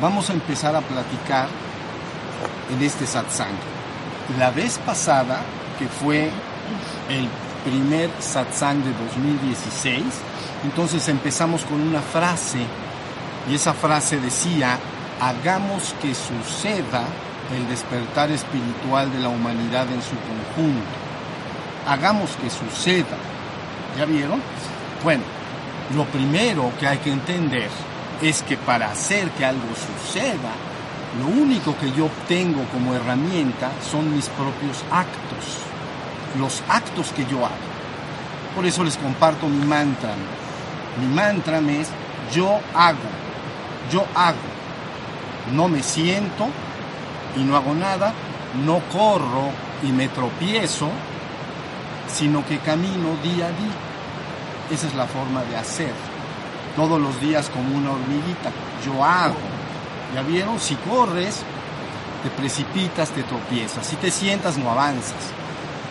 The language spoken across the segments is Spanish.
vamos a empezar a platicar en este satsang. La vez pasada, que fue el primer satsang de 2016, entonces empezamos con una frase y esa frase decía, hagamos que suceda el despertar espiritual de la humanidad en su conjunto. Hagamos que suceda. ¿Ya vieron? Bueno, lo primero que hay que entender es que para hacer que algo suceda, lo único que yo tengo como herramienta son mis propios actos, los actos que yo hago. Por eso les comparto mi mantra. Mi mantra es yo hago, yo hago. No me siento y no hago nada, no corro y me tropiezo, sino que camino día a día. Esa es la forma de hacer. Todos los días como una hormiguita. Yo hago. ¿Ya vieron? Si corres, te precipitas, te tropiezas. Si te sientas, no avanzas.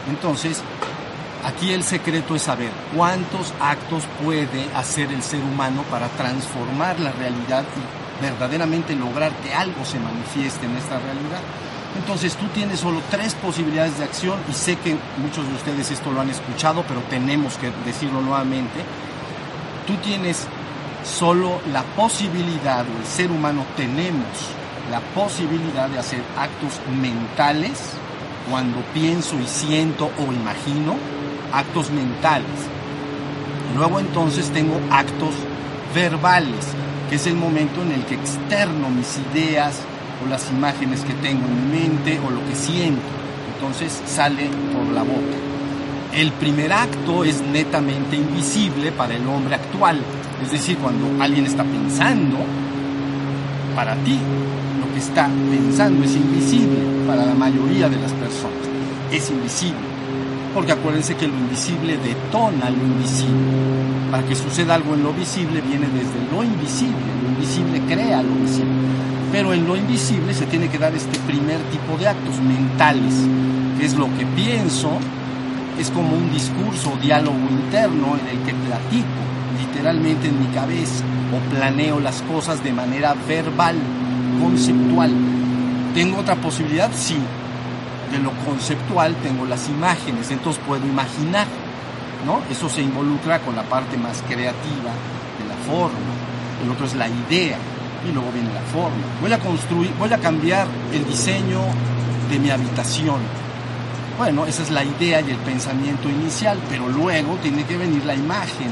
Entonces, aquí el secreto es saber cuántos actos puede hacer el ser humano para transformar la realidad y verdaderamente lograr que algo se manifieste en esta realidad. Entonces tú tienes solo tres posibilidades de acción y sé que muchos de ustedes esto lo han escuchado, pero tenemos que decirlo nuevamente. Tú tienes solo la posibilidad, o el ser humano tenemos la posibilidad de hacer actos mentales cuando pienso y siento o imagino, actos mentales. Luego entonces tengo actos verbales, que es el momento en el que externo mis ideas, o las imágenes que tengo en mi mente o lo que siento. Entonces sale por la boca. El primer acto es netamente invisible para el hombre actual. Es decir, cuando alguien está pensando, para ti lo que está pensando es invisible para la mayoría de las personas. Es invisible. Porque acuérdense que lo invisible detona lo invisible. Para que suceda algo en lo visible viene desde lo invisible. Lo invisible crea lo visible pero en lo invisible se tiene que dar este primer tipo de actos mentales, que es lo que pienso, es como un discurso o diálogo interno en el que platico literalmente en mi cabeza o planeo las cosas de manera verbal, conceptual. ¿Tengo otra posibilidad? Sí. De lo conceptual tengo las imágenes, entonces puedo imaginar, ¿no? Eso se involucra con la parte más creativa de la forma. El otro es la idea, y luego viene la forma. Voy a construir, voy a cambiar el diseño de mi habitación. Bueno, esa es la idea y el pensamiento inicial, pero luego tiene que venir la imagen.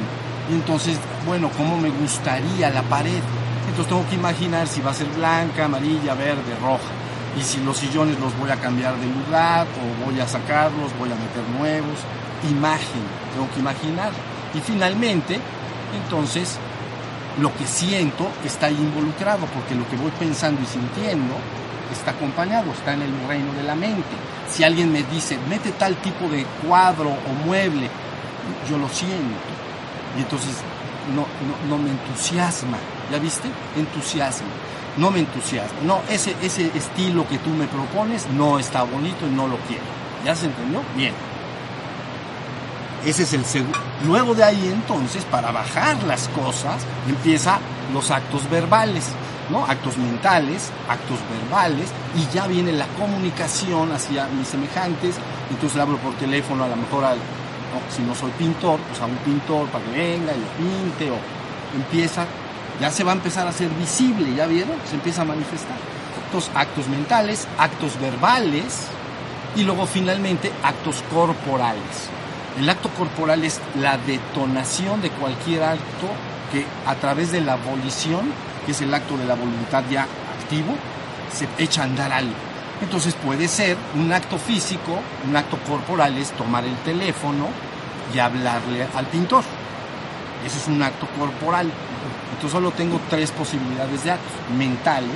Y entonces, bueno, ¿cómo me gustaría la pared? Entonces tengo que imaginar si va a ser blanca, amarilla, verde, roja. Y si los sillones los voy a cambiar de lugar o voy a sacarlos, voy a meter nuevos. Imagen, tengo que imaginar. Y finalmente, entonces, lo que siento está ahí involucrado, porque lo que voy pensando y sintiendo está acompañado, está en el reino de la mente. Si alguien me dice, mete tal tipo de cuadro o mueble, yo lo siento. Y entonces no, no, me entusiasma. ¿Ya viste? Entusiasma. No me entusiasma. No, ese, ese estilo que tú me propones no está bonito y no lo quiero. ¿Ya se entendió? Bien. Ese es el segundo. Luego de ahí entonces, para bajar las cosas, empieza los actos verbales, ¿no? Actos mentales, actos verbales, y ya viene la comunicación hacia mis semejantes. Entonces le hablo por teléfono a lo mejor al, si no soy pintor, pues a un pintor para que venga y pinte, o empieza, ya se va a empezar a hacer visible, ¿ya vieron? Se empieza a manifestar. Entonces, actos mentales, actos verbales, y luego finalmente actos corporales. El acto corporal es la detonación de cualquier acto que a través de la abolición, que es el acto de la voluntad ya activo, se echa a andar algo. Entonces puede ser un acto físico, un acto corporal es tomar el teléfono y hablarle al pintor. Eso es un acto corporal. Entonces solo tengo tres posibilidades de actos, mentales,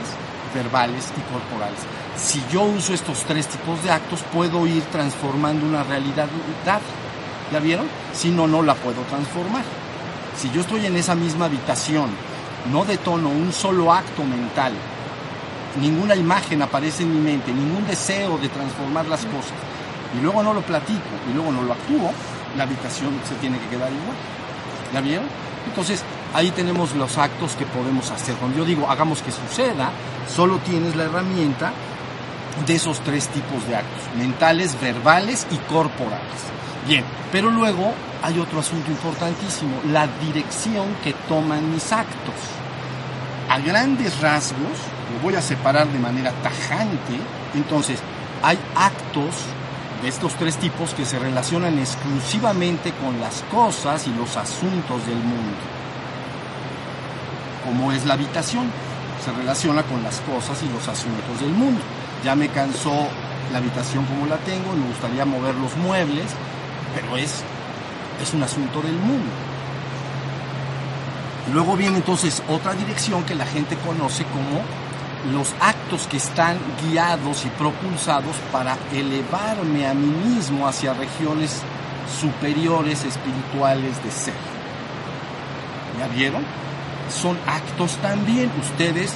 verbales y corporales. Si yo uso estos tres tipos de actos, puedo ir transformando una realidad ¿Ya vieron? Si no, no la puedo transformar. Si yo estoy en esa misma habitación, no detono un solo acto mental, ninguna imagen aparece en mi mente, ningún deseo de transformar las cosas, y luego no lo platico, y luego no lo actúo, la habitación se tiene que quedar igual. ¿Ya vieron? Entonces, ahí tenemos los actos que podemos hacer. Cuando yo digo hagamos que suceda, solo tienes la herramienta de esos tres tipos de actos, mentales, verbales y corporales. Bien, pero luego hay otro asunto importantísimo, la dirección que toman mis actos. A grandes rasgos, lo voy a separar de manera tajante, entonces hay actos de estos tres tipos que se relacionan exclusivamente con las cosas y los asuntos del mundo. Como es la habitación, se relaciona con las cosas y los asuntos del mundo. Ya me cansó la habitación como la tengo, me gustaría mover los muebles, pero es, es un asunto del mundo. Luego viene entonces otra dirección que la gente conoce como los actos que están guiados y propulsados para elevarme a mí mismo hacia regiones superiores espirituales de ser. ¿Ya vieron? Son actos también. Ustedes,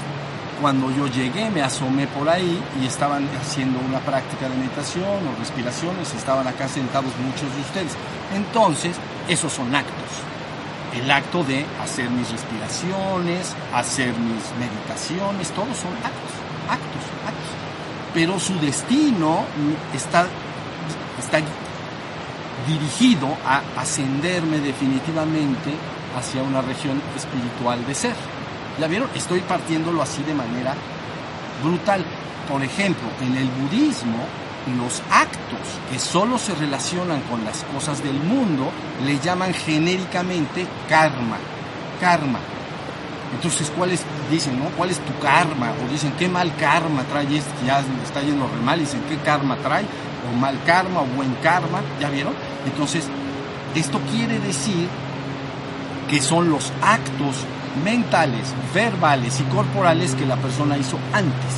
cuando yo llegué, me asomé por ahí y estaban haciendo una práctica de meditación o respiraciones, estaban acá sentados muchos de ustedes. Entonces, esos son actos el acto de hacer mis respiraciones, hacer mis meditaciones, todos son actos, actos, actos. Pero su destino está, está dirigido a ascenderme definitivamente hacia una región espiritual de ser. ¿Ya vieron? Estoy partiéndolo así de manera brutal. Por ejemplo, en el budismo, los actos que solo se relacionan con las cosas del mundo le llaman genéricamente karma. Karma. Entonces, ¿cuál es, dicen, no? ¿Cuál es tu karma? O dicen, ¿qué mal karma trae este? Ya está yendo re mal. Dicen, ¿qué karma trae? O mal karma, o buen karma. ¿Ya vieron? Entonces, esto quiere decir que son los actos mentales, verbales y corporales que la persona hizo antes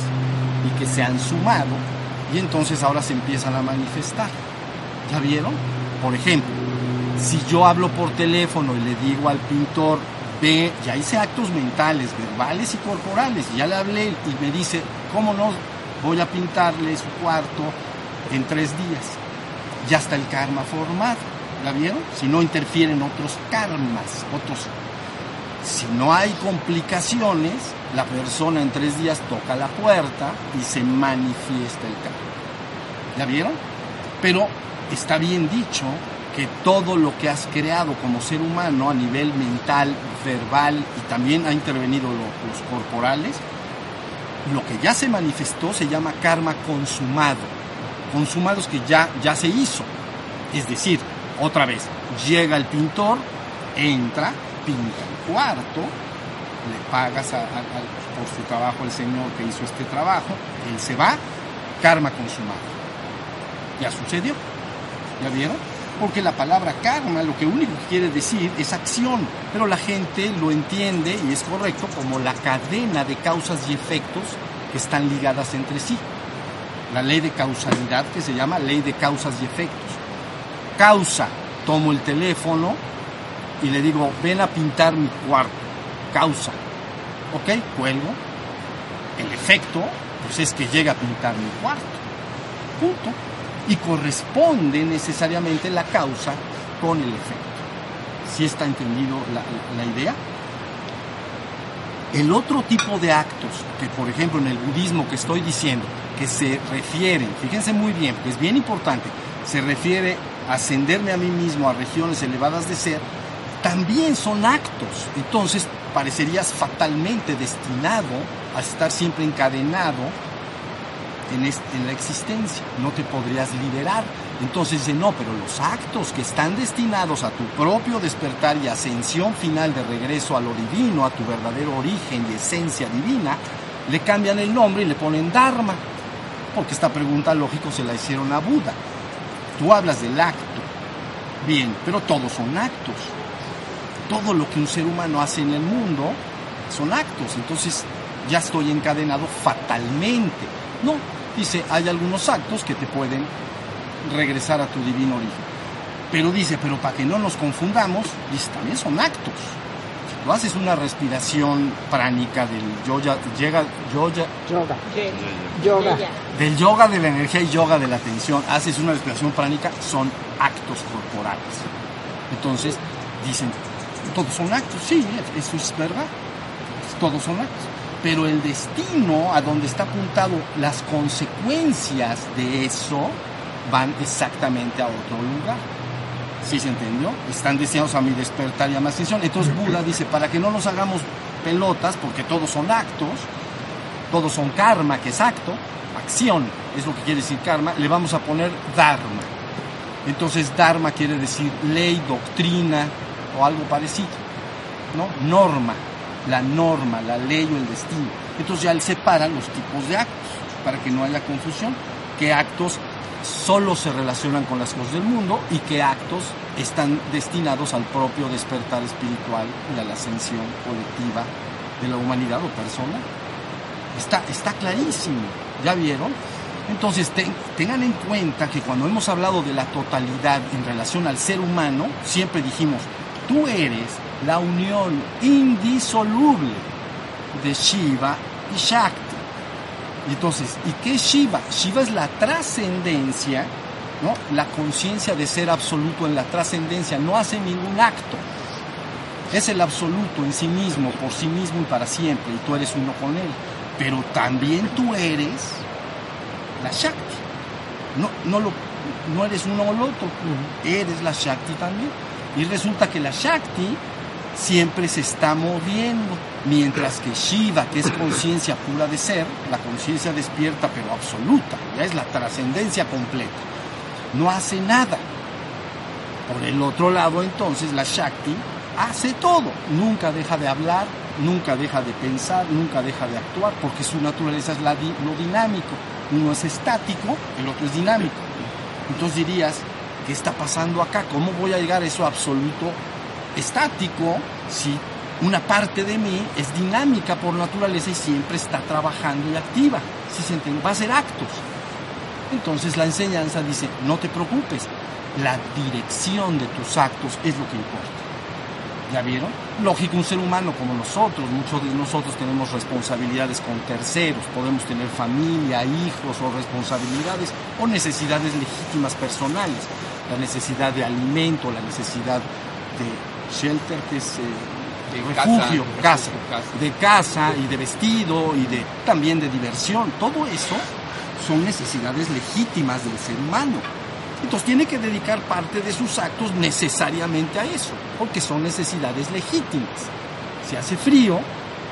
y que se han sumado y entonces ahora se empiezan a manifestar. ¿Ya vieron? Por ejemplo, si yo hablo por teléfono y le digo al pintor, ve, ya hice actos mentales, verbales y corporales, ya le hablé y me dice, ¿cómo no? Voy a pintarle su cuarto en tres días. Ya está el karma formado. ¿Ya vieron? Si no interfieren otros karmas, otros. Si no hay complicaciones, la persona en tres días toca la puerta y se manifiesta el karma. ¿Ya vieron? Pero está bien dicho que todo lo que has creado como ser humano a nivel mental, verbal y también ha intervenido los corporales, lo que ya se manifestó se llama karma consumado. Consumado es que ya, ya se hizo. Es decir, otra vez, llega el pintor, entra, pinta el cuarto, le pagas por su trabajo al señor que hizo este trabajo, él se va, karma consumado ya sucedió. ¿Ya vieron? Porque la palabra karma lo que único que quiere decir es acción, pero la gente lo entiende y es correcto como la cadena de causas y efectos que están ligadas entre sí. La ley de causalidad que se llama ley de causas y efectos. Causa, tomo el teléfono y le digo, ven a pintar mi cuarto. Causa. ¿Ok? Cuelgo. El efecto, pues es que llega a pintar mi cuarto. Punto y corresponde necesariamente la causa con el efecto. ¿Sí está entendido la, idea? El otro tipo de actos que, por ejemplo, en el budismo que estoy diciendo, que se refieren, fíjense muy bien, que es bien importante, se refiere a ascenderme a mí mismo a regiones elevadas de ser, también son actos. Entonces, parecerías fatalmente destinado a estar siempre encadenado en, la existencia, no te podrías liberar. Entonces dice, no, pero los actos que están destinados a tu propio despertar y ascensión final de regreso a lo divino, a tu verdadero origen y esencia divina, le cambian el nombre y le ponen Dharma. Porque esta pregunta lógico se la hicieron a Buda. Tú hablas del acto. Bien, pero todos son actos. Todo lo que un ser humano hace en el mundo son actos. Entonces ya estoy encadenado fatalmente. No, dice, hay algunos actos que te pueden regresar a tu divino origen. Pero dice, pero para que no nos confundamos, dice, también son actos. Si tú haces una respiración pránica del yoga, yoga, yoga, yoga, del yoga de la energía y yoga de la atención, haces una respiración pránica, son actos corporales. Entonces, dicen, todos son actos, sí, eso es verdad, todos son actos. Pero el destino a donde está apuntado, las consecuencias de eso van exactamente a otro lugar. ¿Sí se entendió? Están destinados a mi despertar y a más atención. Entonces Buda dice, para que no nos hagamos pelotas, porque todos son actos, todos son karma, que es acto, acción, es lo que quiere decir karma, le vamos a poner dharma. Entonces dharma quiere decir ley, doctrina o algo parecido, ¿no? Norma, la norma, la ley o el destino. Entonces ya él separa los tipos de actos para que no haya confusión, qué actos solo se relacionan con las cosas del mundo y qué actos están destinados al propio despertar espiritual y a la ascensión colectiva de la humanidad o persona. Está, está clarísimo, ¿ya vieron? Entonces tengan en cuenta que cuando hemos hablado de la totalidad en relación al ser humano, siempre dijimos, tú eres la unión indisoluble de Shiva y Shakti. Entonces, ¿y qué es Shiva? Shiva es la trascendencia, ¿no? La conciencia de ser absoluto en la trascendencia, no hace ningún acto. Es el absoluto en sí mismo, por sí mismo y para siempre, y tú eres uno con él. Pero también tú eres la Shakti. No, no, lo, no eres uno o el otro, eres la Shakti también. Y resulta que la Shakti siempre se está moviendo, mientras que Shiva, que es conciencia pura de ser, la conciencia despierta pero absoluta, ya es la trascendencia completa, no hace nada. Por el otro lado, entonces, la Shakti hace todo, nunca deja de hablar, nunca deja de pensar, nunca deja de actuar, porque su naturaleza es lo dinámico. Uno es estático, el otro es dinámico. Entonces dirías, ¿qué está pasando acá? ¿Cómo voy a llegar a eso absoluto estático si una parte de mí es dinámica por naturaleza y siempre está trabajando y activa. Se entiende, va a ser actos. Entonces la enseñanza dice, no te preocupes, la dirección de tus actos es lo que importa. ¿Ya vieron? Lógico, un ser humano como nosotros, muchos de nosotros tenemos responsabilidades con terceros, podemos tener familia, hijos o responsabilidades o necesidades legítimas personales, la necesidad de alimento, la necesidad de shelter, que es eh, de refugio, casa, de casa y de vestido y de también de diversión. Todo eso son necesidades legítimas del ser humano. Entonces tiene que dedicar parte de sus actos necesariamente a eso, porque son necesidades legítimas. Si hace frío,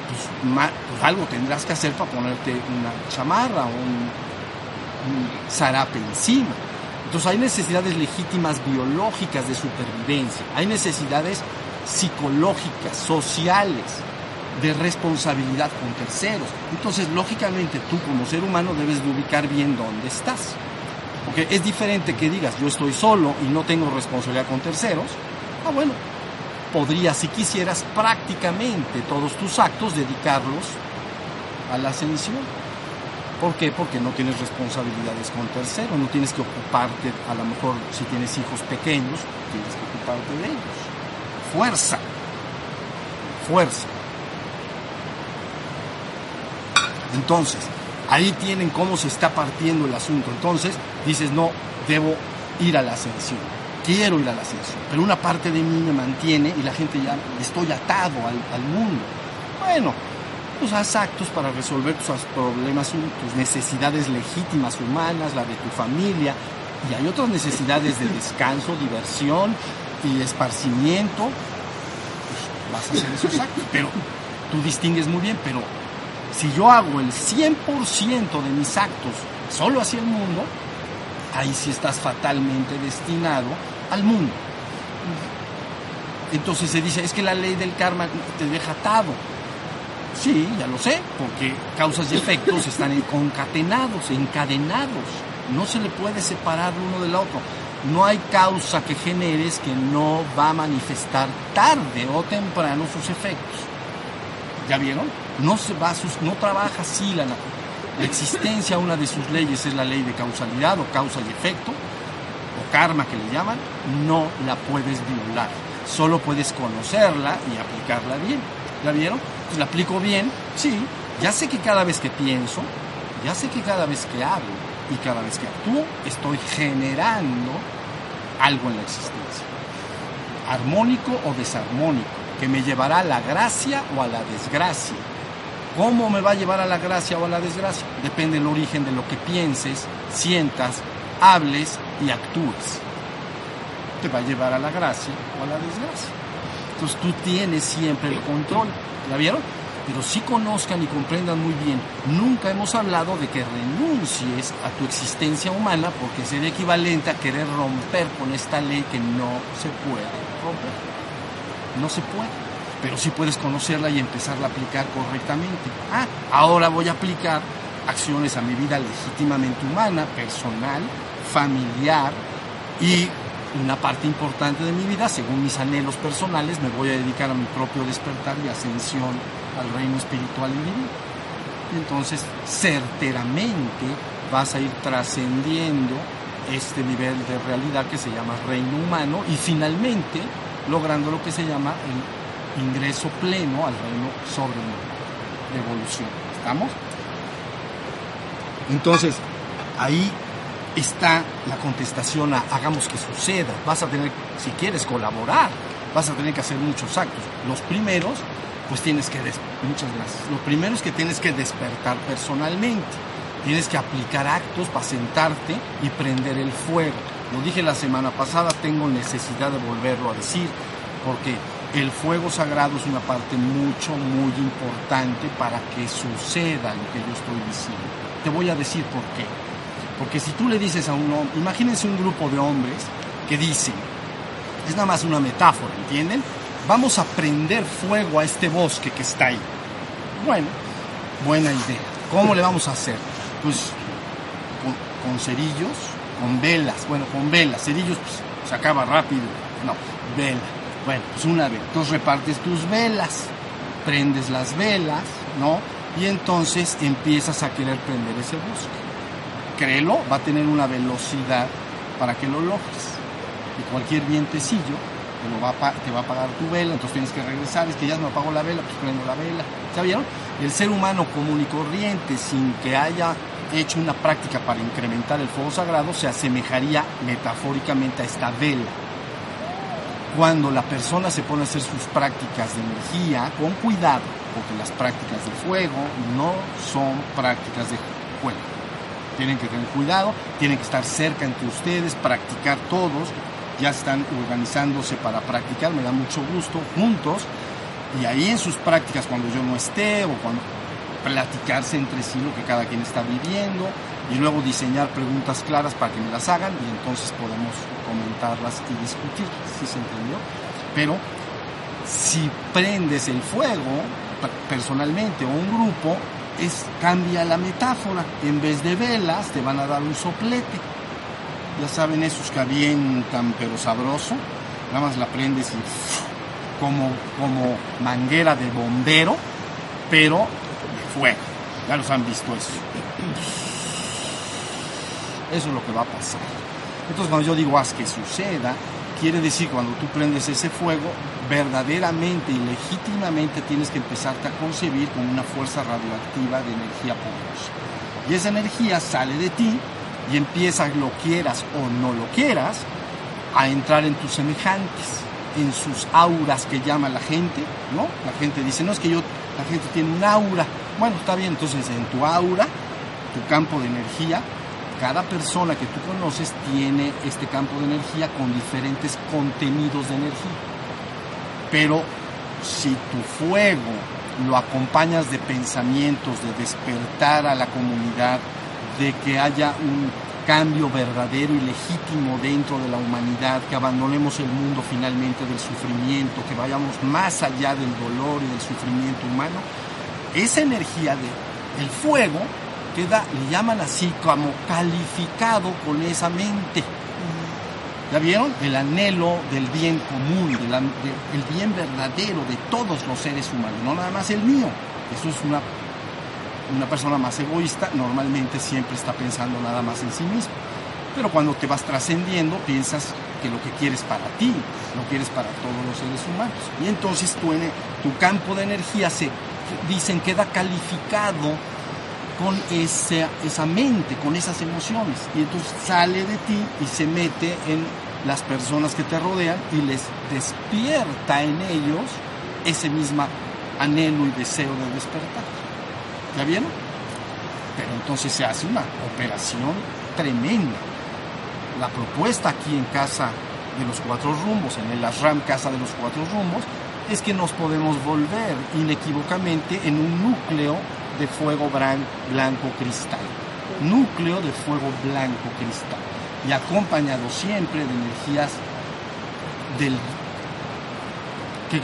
pues, pues algo tendrás que hacer para ponerte una chamarra o un, un zarape encima. Entonces hay necesidades legítimas biológicas de supervivencia, hay necesidades psicológicas, sociales, de responsabilidad con terceros. Entonces, lógicamente, tú como ser humano debes de ubicar bien dónde estás. Porque es diferente que digas, yo estoy solo y no tengo responsabilidad con terceros. Ah, bueno, podrías, si quisieras, prácticamente todos tus actos dedicarlos a la ascensión. ¿Por qué? Porque no tienes responsabilidades con terceros, no tienes que ocuparte, a lo mejor si tienes hijos pequeños, tienes que ocuparte de ellos. Fuerza, fuerza. Entonces, ahí tienen cómo se está partiendo el asunto. Entonces, dices, no, debo ir a la ascensión, quiero ir a la ascensión, pero una parte de mí me mantiene y la gente ya, estoy atado al, al mundo. Bueno, pues haz actos para resolver tus problemas, tus necesidades legítimas humanas, la de tu familia, y hay otras necesidades de descanso, diversión y esparcimiento, pues vas a hacer esos actos, pero tú distingues muy bien, pero si yo hago el 100% de mis actos solo hacia el mundo, ahí sí estás fatalmente destinado al mundo. Entonces se dice, es que la ley del karma te deja atado. Sí, ya lo sé, porque causas y efectos están concatenados, encadenados. No se le puede separar uno del otro. No hay causa que generes que no va a manifestar tarde o temprano sus efectos. ¿Ya vieron? No, se va no trabaja así la La existencia, una de sus leyes es la ley de causalidad o causa y efecto, o karma que le llaman, no la puedes violar. Solo puedes conocerla y aplicarla bien. ¿Ya vieron? Pues la aplico bien, sí, ya sé que cada vez que pienso, ya sé que cada vez que hablo y cada vez que actúo, estoy generando algo en la existencia. Armónico o desarmónico, que me llevará a la gracia o a la desgracia. ¿Cómo me va a llevar a la gracia o a la desgracia? Depende del origen de lo que pienses, sientas, hables y actúes. Te va a llevar a la gracia o a la desgracia. Entonces tú tienes siempre el control. ¿La vieron? Pero sí conozcan y comprendan muy bien, nunca hemos hablado de que renuncies a tu existencia humana porque sería equivalente a querer romper con esta ley que no se puede romper. No se puede. Pero sí puedes conocerla y empezarla a aplicar correctamente. Ah, ahora voy a aplicar acciones a mi vida legítimamente humana, personal, familiar y una parte importante de mi vida, según mis anhelos personales, me voy a dedicar a mi propio despertar y ascensión al reino espiritual y divino. Entonces, certeramente vas a ir trascendiendo este nivel de realidad que se llama reino humano y finalmente logrando lo que se llama el ingreso pleno al reino sobre de evolución. ¿Estamos? Entonces, ahí está la contestación a hagamos que suceda. Vas a tener, si quieres colaborar, vas a tener que hacer muchos actos. Los primeros, pues tienes que, muchas gracias, los primeros que tienes que despertar personalmente. Tienes que aplicar actos para sentarte y prender el fuego. Lo dije la semana pasada, tengo necesidad de volverlo a decir, porque el fuego sagrado es una parte mucho, muy importante para que suceda lo que yo estoy diciendo. Te voy a decir por qué. Porque si tú le dices a uno, imagínense un grupo de hombres que dicen, es nada más una metáfora, ¿entienden? Vamos a prender fuego a este bosque que está ahí. Bueno, buena idea. ¿Cómo le vamos a hacer? Pues con, cerillos, con velas. Bueno, con velas. Cerillos pues, se acaba rápido. No, vela. Bueno, pues una vez. Entonces repartes tus velas, prendes las velas, ¿no? Y entonces empiezas a querer prender ese bosque créelo, va a tener una velocidad para que lo logres. Y cualquier vientecillo te, va a, te va a apagar tu vela, entonces tienes que regresar, es que ya no apagó la vela, pues prendo la vela. ¿Sabieron? El ser humano común y corriente, sin que haya hecho una práctica para incrementar el fuego sagrado, se asemejaría metafóricamente a esta vela. Cuando la persona se pone a hacer sus prácticas de energía, con cuidado, porque las prácticas de fuego no son prácticas de fuego tienen que tener cuidado, tienen que estar cerca entre ustedes, practicar todos, ya están organizándose para practicar, me da mucho gusto, juntos, y ahí en sus prácticas, cuando yo no esté o cuando platicarse entre sí lo que cada quien está viviendo y luego diseñar preguntas claras para que me las hagan y entonces podemos comentarlas y discutirlas, ¿sí se entendió? Pero si prendes el fuego personalmente o un grupo, es, cambia la metáfora. En vez de velas, te van a dar un soplete. Ya saben, esos que avientan, pero sabroso. Nada más la prendes y como, como manguera de bombero, pero de fuego. Ya los han visto eso. Eso es lo que va a pasar. Entonces, cuando yo digo haz que suceda, quiere decir cuando tú prendes ese fuego, verdaderamente y legítimamente tienes que empezarte a concebir con una fuerza radioactiva de energía poderosa. Y esa energía sale de ti y empieza, lo quieras o no lo quieras, a entrar en tus semejantes, en sus auras que llama la gente, ¿no? La gente dice, no es que yo, la gente tiene un aura. Bueno, está bien, entonces en tu aura, tu campo de energía, cada persona que tú conoces tiene este campo de energía con diferentes contenidos de energía. Pero si tu fuego lo acompañas de pensamientos, de despertar a la comunidad, de que haya un cambio verdadero y legítimo dentro de la humanidad, que abandonemos el mundo finalmente del sufrimiento, que vayamos más allá del dolor y del sufrimiento humano, esa energía del fuego queda, le llaman así, como calificado con esa mente. ¿Ya vieron? El anhelo del bien común, del, el bien verdadero de todos los seres humanos, no nada más el mío. Eso es una, una persona más egoísta, normalmente siempre está pensando nada más en sí mismo. Pero cuando te vas trascendiendo, piensas que lo que quieres para ti, lo quieres para todos los seres humanos. Y entonces tu, tu campo de energía se, dicen, queda calificado con esa, esa mente, con esas emociones. Y entonces sale de ti y se mete en las personas que te rodean y les despierta en ellos ese mismo anhelo y deseo de despertar. ¿Ya vieron? Pero entonces se hace una operación tremenda. La propuesta aquí en Casa de los Cuatro Rumbos, en el Ashram Casa de los Cuatro Rumbos, es que nos podemos volver inequívocamente en un núcleo de fuego blanco cristal. Núcleo de fuego blanco cristal. Y acompañado siempre de energías del, que,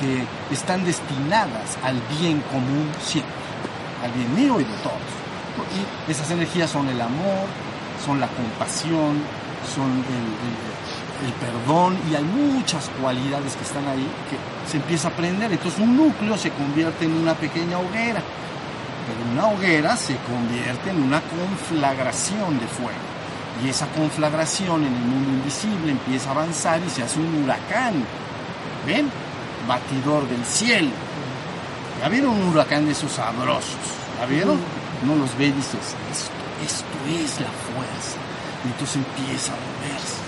que, están destinadas al bien común siempre, al bien mío y de todos. Y esas energías son el amor, son la compasión, son el, el, perdón y hay muchas cualidades que están ahí que se empieza a aprender. Entonces un núcleo se convierte en una pequeña hoguera, pero una hoguera se convierte en una conflagración de fuego. Y esa conflagración en el mundo invisible empieza a avanzar y se hace un huracán. ¿Ven? Batidor del cielo. ¿Ya vieron un huracán de esos sabrosos? ¿Ya vieron? No los ve y dices, esto, esto es la fuerza. Y entonces empieza a moverse.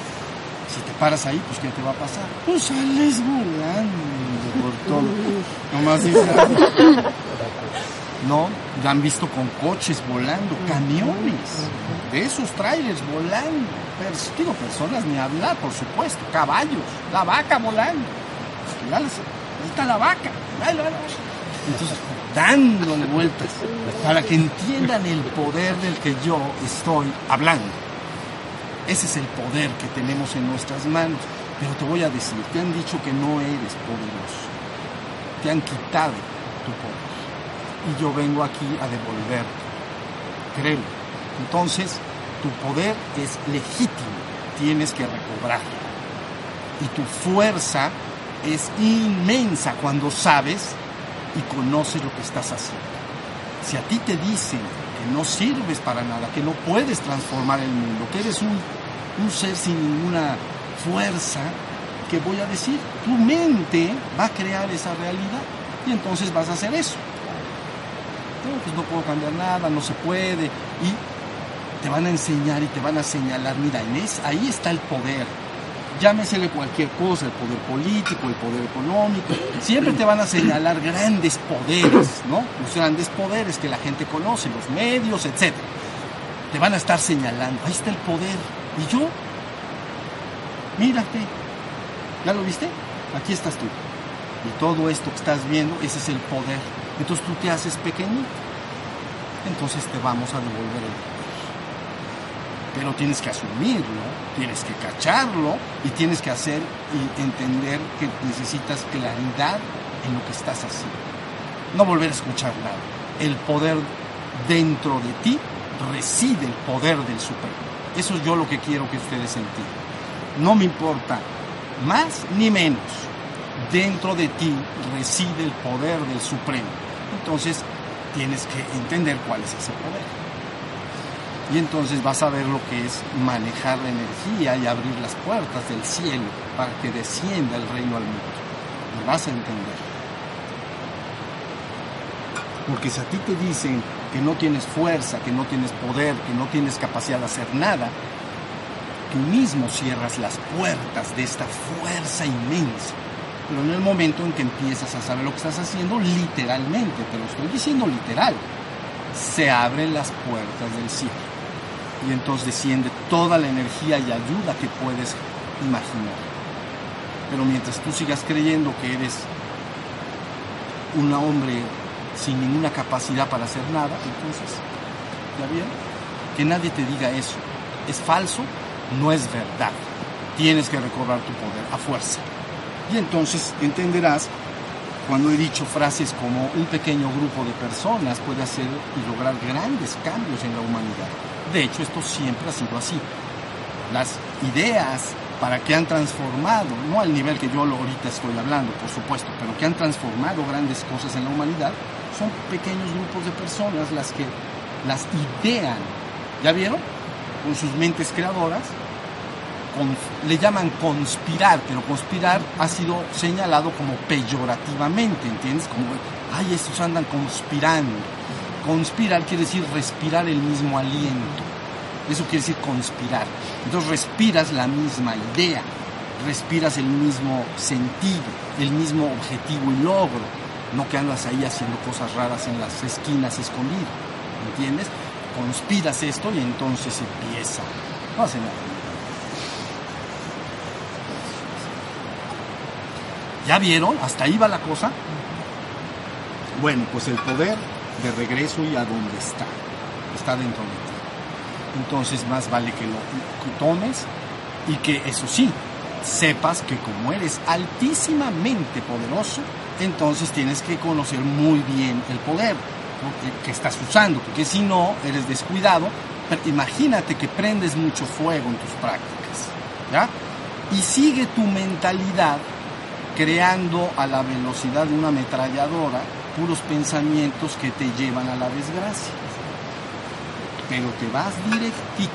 Si te paras ahí, pues ¿qué te va a pasar? Pues sales volando por todo. Nomás dices, ¿no? Ya han visto con coches volando, camiones, de esos trailers volando. Digo, personas ni hablar, por supuesto, caballos, la vaca volando. ahí está la vaca, Entonces, dándole vueltas para que entiendan el poder del que yo estoy hablando. Ese es el poder que tenemos en nuestras manos. Pero te voy a decir, te han dicho que no eres poderoso. Te han quitado tu poder y yo vengo aquí a devolverte. Créelo. Entonces, tu poder es legítimo, tienes que recobrarlo. Y tu fuerza es inmensa cuando sabes y conoces lo que estás haciendo. Si a ti te dicen que no sirves para nada, que no puedes transformar el mundo, que eres un, un ser sin ninguna fuerza, ¿qué voy a decir? Tu mente va a crear esa realidad y entonces vas a hacer eso no, pues no puedo cambiar nada, no se puede. Y te van a enseñar y te van a señalar, mira, Inés, ahí está el poder. Llámesele cualquier cosa, el poder político, el poder económico. Siempre te van a señalar grandes poderes, ¿no? Los grandes poderes que la gente conoce, los medios, etc. Te van a estar señalando, ahí está el poder. ¿Y yo? Mírate. ¿Ya lo viste? Aquí estás tú. Y todo esto que estás viendo, ese es el poder entonces tú te haces pequeñito. Entonces te vamos a devolver el poder. Pero tienes que asumirlo, tienes que cacharlo y tienes que hacer y entender que necesitas claridad en lo que estás haciendo. No volver a escuchar nada. El poder dentro de ti reside el poder del Supremo. Eso es yo lo que quiero que ustedes entiendan. No me importa más ni menos. Dentro de ti reside el poder del Supremo entonces tienes que entender cuál es ese poder. Y entonces vas a ver lo que es manejar la energía y abrir las puertas del cielo para que descienda el reino al mundo. Lo vas a entender. Porque si a ti te dicen que no tienes fuerza, que no tienes poder, que no tienes capacidad de hacer nada, tú mismo cierras las puertas de esta fuerza inmensa pero en el momento en que empiezas a saber lo que estás haciendo, literalmente, te lo estoy diciendo literal, se abren las puertas del cielo. Y entonces desciende toda la energía y ayuda que puedes imaginar. Pero mientras tú sigas creyendo que eres un hombre sin ninguna capacidad para hacer nada, entonces, ¿ya bien? Que nadie te diga eso. Es falso, no es verdad. Tienes que recobrar tu poder a fuerza. Y entonces entenderás cuando he dicho frases como un pequeño grupo de personas puede hacer y lograr grandes cambios en la humanidad. De hecho, esto siempre ha sido así. Las ideas para que han transformado, no al nivel que yo ahorita estoy hablando, por supuesto, pero que han transformado grandes cosas en la humanidad, son pequeños grupos de personas las que las idean. ¿Ya vieron? Con sus mentes creadoras le llaman conspirar, pero conspirar ha sido señalado como peyorativamente, ¿entiendes? Como, ay, estos andan conspirando. Conspirar quiere decir respirar el mismo aliento. Eso quiere decir conspirar. Entonces respiras la misma idea. respiras el mismo sentido, el mismo objetivo y logro, no que andas ahí haciendo cosas raras en las esquinas escondido, ¿entiendes? Conspiras esto y entonces empieza. No hace nada. ¿Ya vieron? Hasta ahí va la cosa. Bueno, pues el poder de regreso y a dónde está. Está dentro de ti. Entonces más vale que lo tomes y que eso sí, sepas que como eres altísimamente poderoso, entonces tienes que conocer muy bien el poder que estás usando, porque si no, eres descuidado. Pero imagínate que prendes mucho fuego en tus prácticas, ¿ya? Y sigue tu mentalidad creando a la velocidad de una ametralladora puros pensamientos que te llevan a la desgracia. Pero te vas directito.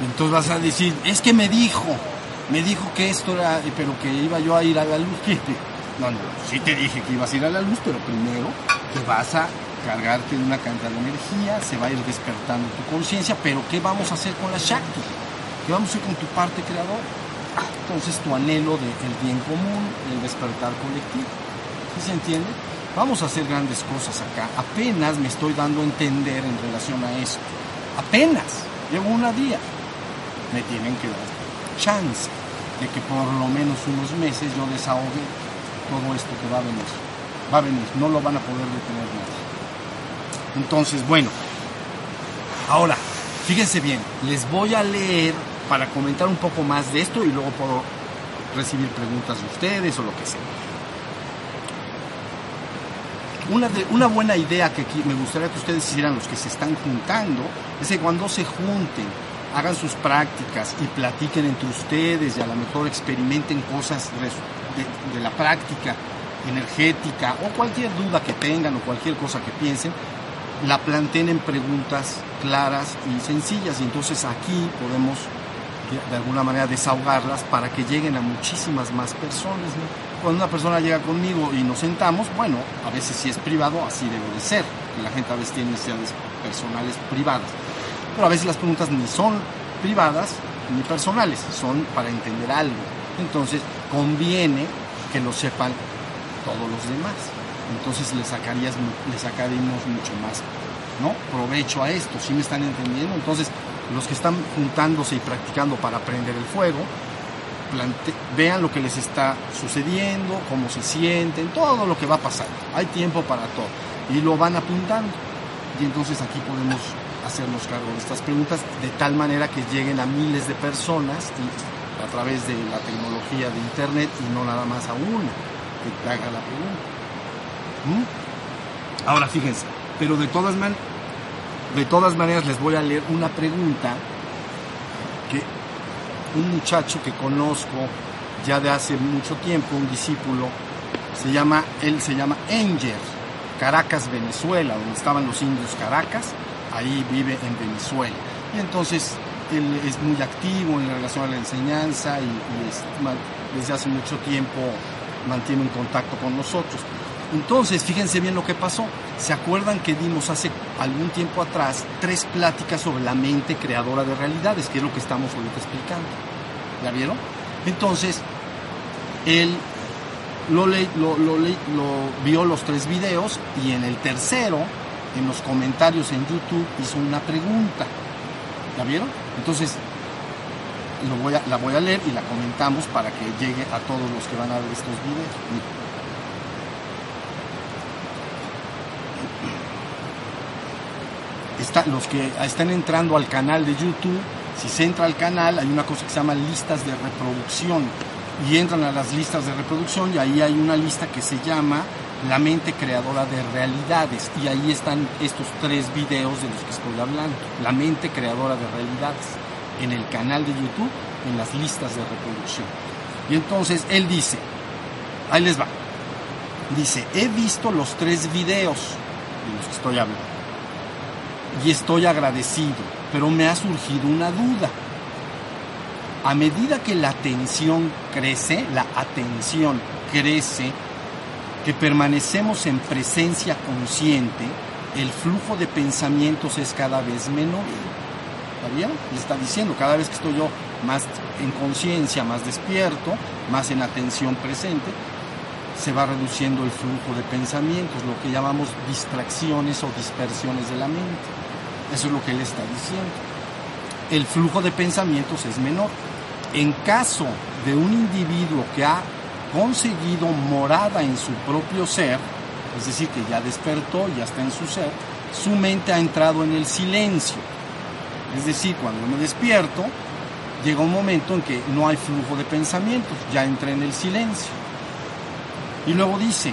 Entonces vas a decir, es que me dijo, me dijo que esto era, pero que iba yo a ir a la luz. No, no, sí te dije que ibas a ir a la luz, pero primero te vas a cargarte de una cantidad de energía, se va a ir despertando tu conciencia, pero ¿qué vamos a hacer con la Shakti? ¿Qué vamos a hacer con tu parte creadora? Entonces tu anhelo del bien común, el despertar colectivo. ¿Sí se entiende? Vamos a hacer grandes cosas acá. Apenas me estoy dando a entender en relación a esto. Apenas. Llevo una día. Me tienen que dar chance de que por lo menos unos meses yo desahogue todo esto que va a venir. Va a venir, no lo van a poder detener nadie. Entonces, bueno, ahora, fíjense bien, les voy a leer para comentar un poco más de esto y luego puedo recibir preguntas de ustedes o lo que sea. Una, una buena idea que me gustaría que ustedes hicieran, los que se están juntando, es que cuando se junten, hagan sus prácticas y platiquen entre ustedes y a lo mejor experimenten cosas de, la práctica energética o cualquier duda que tengan o cualquier cosa que piensen, la planteen en preguntas claras y sencillas y entonces aquí podemos de alguna manera desahogarlas para que lleguen a muchísimas más personas. Cuando una persona llega conmigo y nos sentamos, bueno, a veces si es privado, así debe de ser, la gente a veces tiene necesidades personales privadas. Pero a veces las preguntas ni son privadas ni personales, son para entender algo. Entonces conviene que lo sepan todos los demás. Entonces le, sacarías, le sacaríamos mucho más ¿no? provecho a esto, si me están entendiendo? Entonces los que están juntándose y practicando para prender el fuego, vean lo que les está sucediendo, cómo se sienten, todo lo que va a pasar. Hay tiempo para todo. Y lo van apuntando. Y entonces aquí podemos hacernos cargo de estas preguntas de tal manera que lleguen a miles de personas a través de la tecnología de Internet y no nada más a una que te haga la pregunta. ¿Mm? Ahora fíjense, pero de todas maneras de todas maneras les voy a leer una pregunta que un muchacho que conozco ya de hace mucho tiempo, un discípulo, se llama, él se llama Enger, Caracas, Venezuela, donde estaban los indios Caracas, ahí vive en Venezuela. Y entonces él es muy activo en relación a la enseñanza y, desde hace mucho tiempo mantiene un contacto con nosotros. Entonces, fíjense bien lo que pasó. ¿Se acuerdan que dimos hace algún tiempo atrás tres pláticas sobre la mente creadora de realidades, que es lo que estamos ahorita explicando? ¿Ya vieron? Entonces, él lo, lo, lo, lo vio los tres videos y en el tercero, en los comentarios en YouTube, hizo una pregunta. ¿Ya vieron? Entonces, la voy a leer y la comentamos para que llegue a todos los que van a ver estos videos. los que están entrando al canal de YouTube, si se entra al canal hay una cosa que se llama listas de reproducción y entran a las listas de reproducción y ahí hay una lista que se llama La mente creadora de realidades. Y ahí están estos tres videos de los que estoy hablando, La mente creadora de realidades, en el canal de YouTube, en las listas de reproducción. Y entonces él dice, ahí les va, dice, he visto los tres videos de los que estoy hablando. Y estoy agradecido, pero me ha surgido una duda. A medida que la atención crece, la atención crece, que permanecemos en presencia consciente, el flujo de pensamientos es cada vez menor. ¿Está bien? Le está diciendo, cada vez que estoy yo más en conciencia, más despierto, más en atención presente, se va reduciendo el flujo de pensamientos, lo que llamamos distracciones o dispersiones de la mente. Eso es lo que él está diciendo. El flujo de pensamientos es menor. En caso de un individuo que ha conseguido morada en su propio ser, es decir, que ya despertó, ya está en su ser, su mente ha entrado en el silencio. Es decir, cuando me despierto, llega un momento en que no hay flujo de pensamientos, ya entré en el silencio. Y luego dice,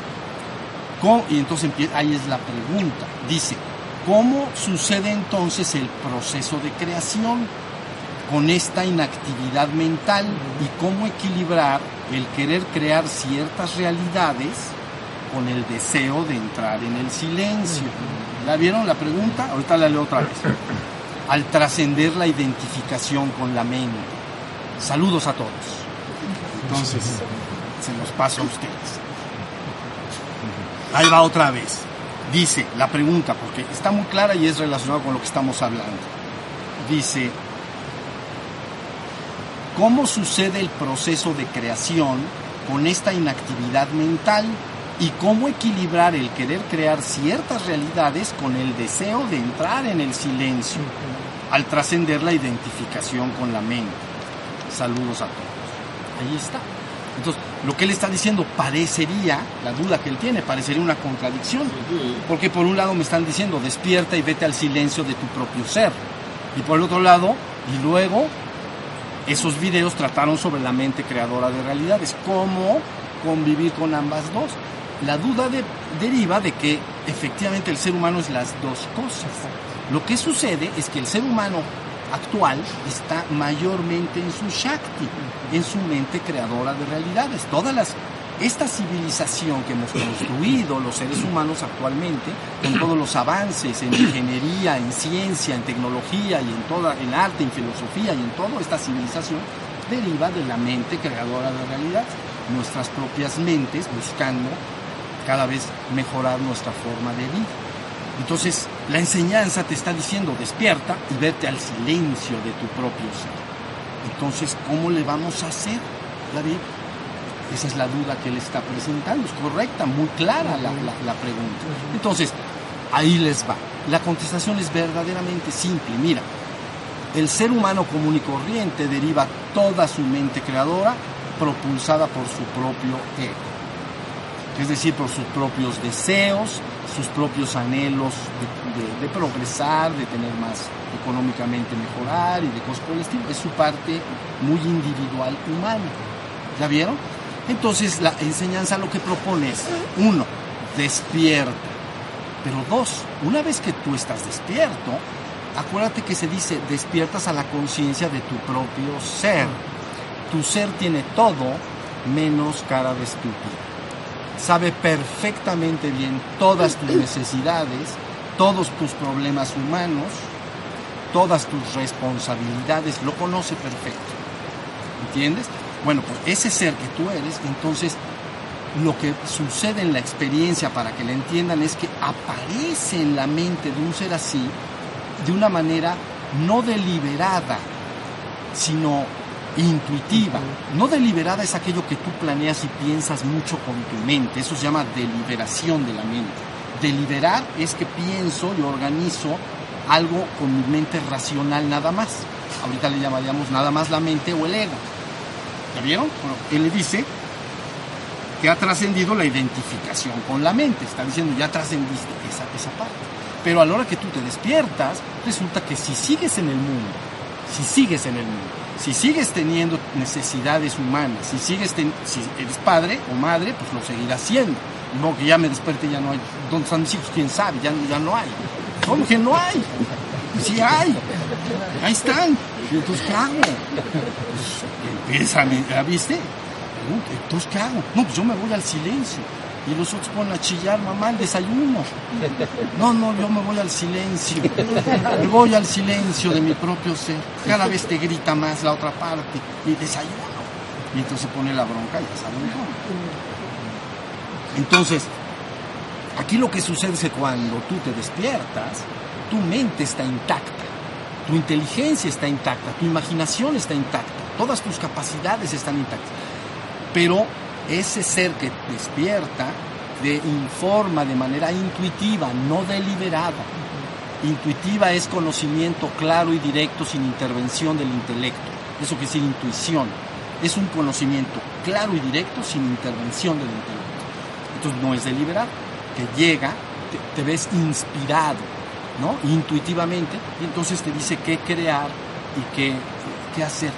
y entonces ahí es la pregunta, dice, ¿cómo sucede entonces el proceso de creación con esta inactividad mental y cómo equilibrar el querer crear ciertas realidades con el deseo de entrar en el silencio? ¿La vieron la pregunta? Ahorita la leo otra vez. Al trascender la identificación con la mente. Saludos a todos. Entonces, se los paso a ustedes. Ahí va otra vez. Dice la pregunta, porque está muy clara y es relacionado con lo que estamos hablando. Dice, ¿cómo sucede el proceso de creación con esta inactividad mental y cómo equilibrar el querer crear ciertas realidades con el deseo de entrar en el silencio al trascender la identificación con la mente? Saludos a todos. Ahí está. Entonces, lo que él está diciendo parecería, la duda que él tiene, parecería una contradicción. Porque por un lado me están diciendo, despierta y vete al silencio de tu propio ser. Y por el otro lado, y luego, esos videos trataron sobre la mente creadora de realidades. ¿Cómo convivir con ambas dos? La duda deriva de que efectivamente el ser humano es las dos cosas. Lo que sucede es que el ser humano actual está mayormente en su Shakti, en su mente creadora de realidades. Todas las esta civilización que hemos construido los seres humanos actualmente, con todos los avances en ingeniería, en ciencia, en tecnología y en toda, en arte, en filosofía y en toda esta civilización, deriva de la mente creadora de realidades, nuestras propias mentes buscando cada vez mejorar nuestra forma de vida. Entonces, la enseñanza te está diciendo, despierta y vete al silencio de tu propio ser. Entonces, ¿cómo le vamos a hacer, David? Esa es la duda que él está presentando. Es correcta, muy clara la, la pregunta. Entonces, ahí les va. La contestación es verdaderamente simple. Mira, el ser humano común y corriente deriva toda su mente creadora propulsada por su propio ego es decir, por sus propios deseos, sus propios anhelos de, progresar, de tener más económicamente mejorar y de cosas por el estilo. Es su parte muy individual humana. ¿Ya vieron? Entonces la enseñanza lo que propone es, uno, despierta. Pero dos, una vez que tú estás despierto, acuérdate que se dice, despiertas a la conciencia de tu propio ser. Tu ser tiene todo menos cara de estúpido sabe perfectamente bien todas tus necesidades, todos tus problemas humanos, todas tus responsabilidades, lo conoce perfecto. ¿Entiendes? Bueno, pues ese ser que tú eres, entonces lo que sucede en la experiencia para que la entiendan es que aparece en la mente de un ser así de una manera no deliberada, sino intuitiva. No deliberada es aquello que tú planeas y piensas mucho con tu mente. Eso se llama deliberación de la mente. Deliberar es que pienso y organizo algo con mi mente racional nada más. Ahorita le llamaríamos nada más la mente o el ego. ¿Ya vieron? Bueno, él le dice que ha trascendido la identificación con la mente. Está diciendo, ya trascendiste esa, esa parte. Pero a la hora que tú te despiertas, resulta que si sigues en el mundo, si sigues en el mundo, si sigues teniendo necesidades humanas, si sigues si eres padre o madre, pues lo seguirás siendo. No que ya me despierte ya no hay. ¿Dónde están mis hijos? ¿Quién sabe? Ya, ya no hay. ¿Cómo que no hay? Sí hay. Ahí están. Entonces, ¿qué hago? Pues empiezan, ¿ya viste? Entonces, ¿qué hago? No, pues yo me voy al silencio y los otros ponen a chillar, mamá, desayuno. No, no, yo me voy al silencio. Me voy al silencio de mi propio ser. Cada vez te grita más la otra parte. Y desayuno. Y entonces pone la bronca y ya saben Entonces, aquí lo que sucede es que cuando tú te despiertas, tu mente está intacta. Tu inteligencia está intacta, tu imaginación está intacta, todas tus capacidades están intactas. Pero ese ser que despierta te informa de manera intuitiva, no deliberada. Intuitiva es conocimiento claro y directo sin intervención del intelecto. Eso quiere decir intuición. Es un conocimiento claro y directo sin intervención del intelecto. Entonces no es deliberado, que llega, te, ves inspirado, ¿no? Intuitivamente, y entonces te dice qué crear y qué, qué hacer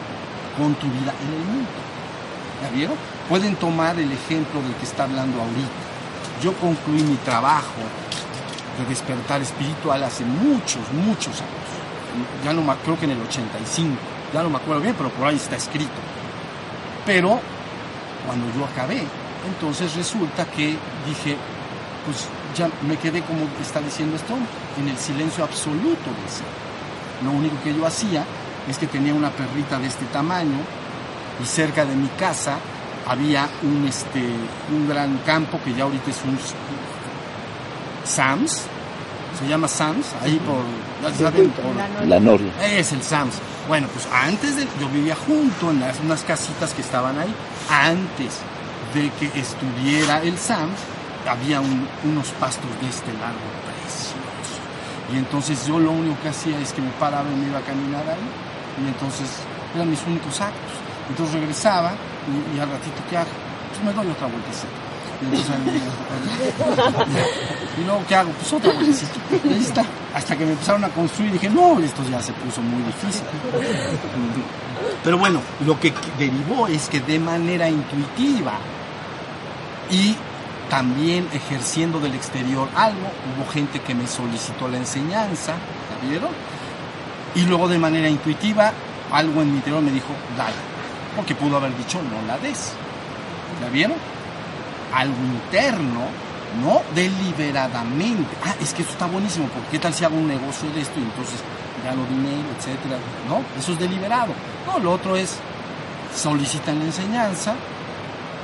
con tu vida en el mundo. ¿Ya vieron? Pueden tomar el ejemplo del que está hablando ahorita. Yo concluí mi trabajo de despertar espiritual hace muchos, muchos años. Ya no me creo que en el 85, ya no me acuerdo bien, pero por ahí está escrito. Pero cuando yo acabé, entonces resulta que dije, pues ya me quedé como está diciendo esto, en el silencio absoluto del ser. Lo único que yo hacía es que tenía una perrita de este tamaño y cerca de mi casa había un, este, un gran campo que ya ahorita es un Sams, se llama Sams, ahí por, la Noria. Es el Sams. Bueno, pues antes de, yo vivía junto en las, unas casitas que estaban ahí, antes de que estuviera el Sams, había unos pastos de este largo precioso. Y entonces yo lo único que hacía es que me paraba y me iba a caminar ahí, y entonces eran mis únicos actos. Entonces regresaba y, al ratito, ¿qué hago? Pues me doy otra vueltecita. Y, y luego, ¿qué hago? Pues otra vueltecita. Ahí está. Hasta que me empezaron a construir, dije, no, esto ya se puso muy difícil. Pero bueno, lo que derivó es que de manera intuitiva y también ejerciendo del exterior algo, hubo gente que me solicitó la enseñanza, ¿la vieron? Y luego de manera intuitiva, algo en mi interior me dijo, dale porque pudo haber dicho no la des. ¿La vieron? Algo interno, no deliberadamente. Ah, es que eso está buenísimo, porque ¿qué tal si hago un negocio de esto y entonces gano dinero, etcétera? No, eso es deliberado. No, lo otro es solicitan la enseñanza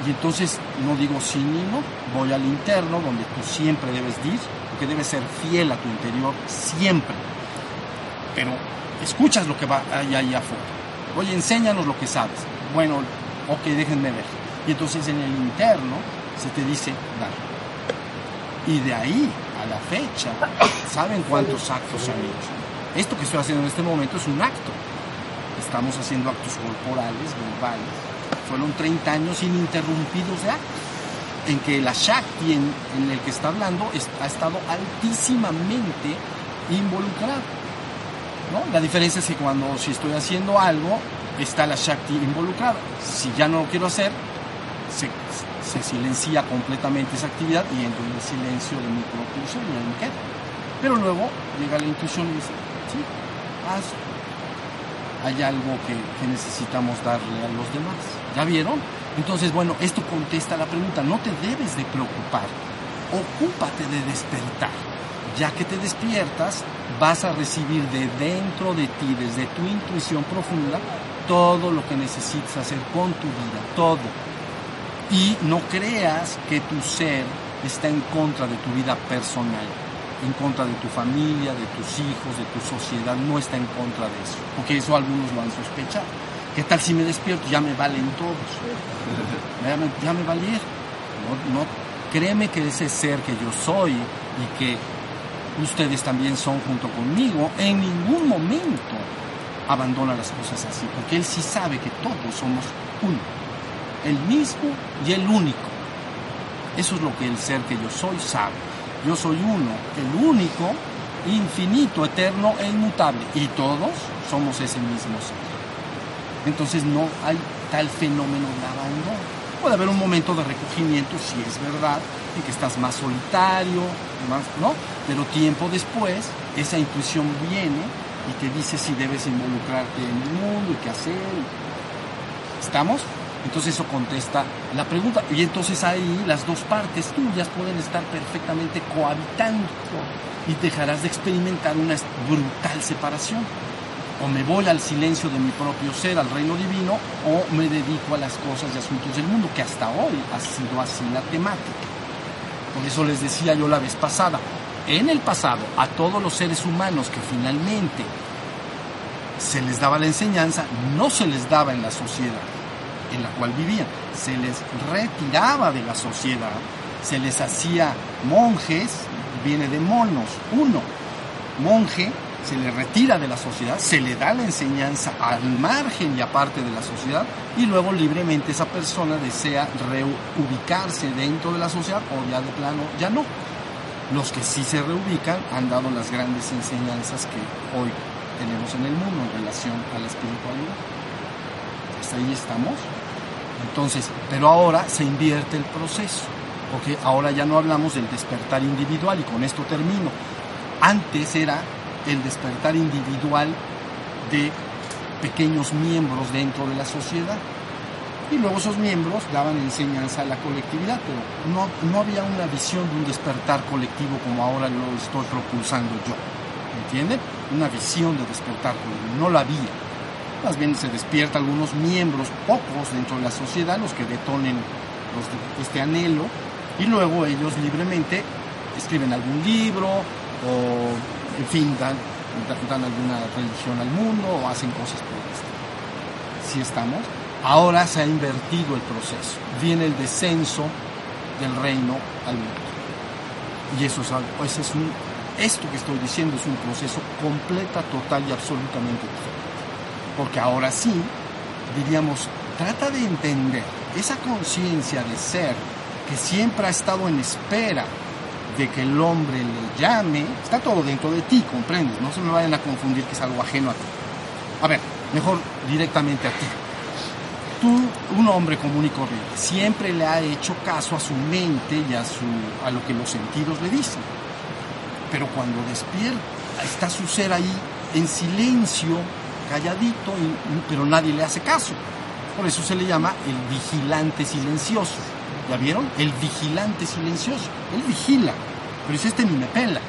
y entonces no digo sí ni no, voy al interno donde tú siempre debes ir, porque debes ser fiel a tu interior siempre. Pero escuchas lo que va ahí, ahí afuera. Oye, enséñanos lo que sabes bueno, ok, déjenme ver. Y entonces en el interno se te dice dar. Y de ahí a la fecha, ¿saben cuántos actos han hecho? Esto que estoy haciendo en este momento es un acto. Estamos haciendo actos corporales, verbales. Fueron 30 años ininterrumpidos de actos en que la Shakti en, en el que está hablando ha estado altísimamente involucrado. ¿No? La diferencia es que cuando si estoy haciendo algo, está la Shakti involucrada. Si ya no lo quiero hacer, se, silencia completamente esa actividad y entro en el silencio de mi propio y me quedo. Pero luego llega la intuición y dice, sí. Hay algo que, que necesitamos darle a los demás. ¿Ya vieron? Entonces, bueno, esto contesta la pregunta. No te debes de preocupar. Ocúpate de despertar. Ya que te despiertas, vas a recibir de dentro de ti, desde tu intuición profunda, todo lo que necesitas hacer con tu vida, todo. Y no creas que tu ser está en contra de tu vida personal, en contra de tu familia, de tus hijos, de tu sociedad, no está en contra de eso, porque eso algunos lo han sospechado. ¿Qué tal si me despierto? Ya me valen todos, ya me, ya me valieron. No, no, créeme que ese ser que yo soy y que ustedes también son junto conmigo, en ningún momento abandona las cosas así, porque Él sí sabe que todos somos uno, el mismo y el único. Eso es lo que el ser que yo soy sabe. Yo soy uno, el único, infinito, eterno e inmutable, y todos somos ese mismo ser. Entonces no hay tal fenómeno de abandono. Puede haber un momento de recogimiento, si es verdad, en que estás más solitario, más, ¿no? Pero tiempo después, esa intuición viene y te dice si debes involucrarte en el mundo y qué hacer. ¿Estamos? Entonces eso contesta la pregunta. Y entonces ahí las dos partes tuyas pueden estar perfectamente cohabitando y dejarás de experimentar una brutal separación. O me voy al silencio de mi propio ser, al reino divino, o me dedico a las cosas y asuntos del mundo, que hasta hoy ha sido así la temática. Por eso les decía yo la vez pasada, en el pasado a todos los seres humanos que finalmente se les daba la enseñanza, no se les daba en la sociedad en la cual vivían, se les retiraba de la sociedad, se les hacía monjes, viene de monos, uno, monje, se le retira de la sociedad, se le da la enseñanza al margen y aparte de la sociedad y luego libremente esa persona desea reubicarse dentro de la sociedad o ya de plano ya no. Los que sí se reubican han dado las grandes enseñanzas que hoy tenemos en el mundo en relación a la espiritualidad. Hasta ahí estamos. Entonces, pero ahora se invierte el proceso, porque ahora ya no hablamos del despertar individual y con esto termino. Antes era el despertar individual de pequeños miembros dentro de la sociedad. Y luego esos miembros daban enseñanza a la colectividad, pero no, no había una visión de un despertar colectivo como ahora lo estoy propulsando yo. ¿Entienden? Una visión de despertar colectivo. No la había. Más bien se despierta algunos miembros, pocos dentro de la sociedad, los que detonen este anhelo, y luego ellos libremente escriben algún libro o, en fin, dan, dan alguna religión al mundo o hacen cosas por el estilo. Si estamos, ahora se ha invertido el proceso, viene el descenso del reino al mundo. Y eso es algo, ese es un esto que estoy diciendo es un proceso completa, total y absolutamente diferente. Porque ahora sí, diríamos, trata de entender esa conciencia de ser que siempre ha estado en espera de que el hombre le llame, está todo dentro de ti, comprendes, no se me vayan a confundir que es algo ajeno a ti. A ver, mejor directamente a ti. Tú, un hombre común y corriente, siempre le ha hecho caso a su mente y a, su, a lo que los sentidos le dicen pero cuando despierta está su ser ahí en silencio, calladito, pero nadie le hace caso. Por eso se le llama el vigilante silencioso. ¿Ya vieron? El vigilante silencioso. Él vigila, pero dice, este ni me pela.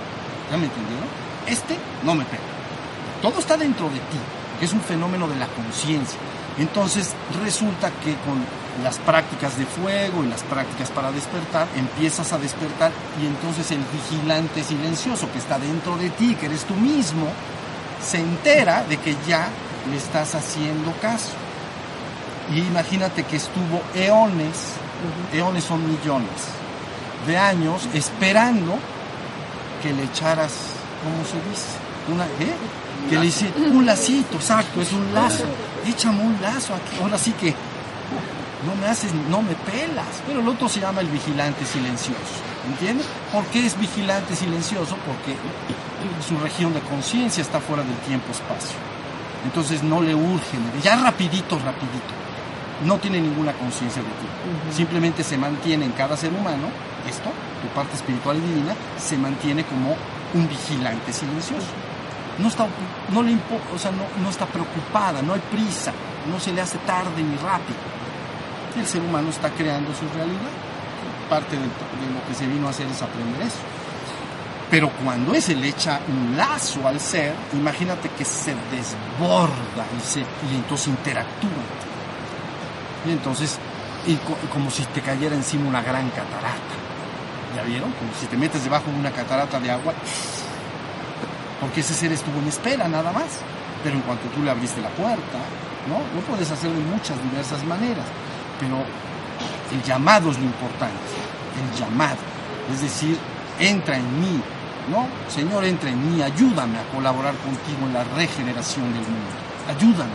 ¿Ya me entendieron? Este no me pela. Todo está dentro de ti, que es un fenómeno de la conciencia. Entonces resulta que con las prácticas de fuego y las prácticas para despertar, empiezas a despertar y entonces el vigilante silencioso que está dentro de ti, que eres tú mismo, se entera de que ya le estás haciendo caso. Y imagínate que estuvo eones, eones son millones de años esperando que le echaras, ¿cómo se dice? Una, ¿eh? Que le hiciste un lacito, exacto, es un lazo. Échame un lazo aquí. Ahora sí que no me haces, no me pelas. Pero el otro se llama el vigilante silencioso. ¿Entiendes? ¿Por qué es vigilante silencioso? Porque su región de conciencia está fuera del tiempo-espacio. Entonces no le urge, ya rapidito, rapidito. No tiene ninguna conciencia de ti. Simplemente se mantiene en cada ser humano, esto, tu parte espiritual y divina, se mantiene como un vigilante silencioso. No está, no le o sea, no, no está preocupada, no hay prisa, no se le hace tarde ni rápido el ser humano está creando su realidad. Parte de, lo que se vino a hacer es aprender eso. Pero cuando ese le echa un lazo al ser, imagínate que se desborda y, se, y entonces interactúa. Y entonces, y como si te cayera encima una gran catarata. ¿Ya vieron? Como si te metes debajo de una catarata de agua. Porque ese ser estuvo en espera nada más. Pero en cuanto tú le abriste la puerta, ¿no? Lo puedes hacer de muchas diversas maneras pero el llamado es lo importante, el llamado, es decir, entra en mí, ¿no? Señor, entra en mí, ayúdame a colaborar contigo en la regeneración del mundo, ayúdame,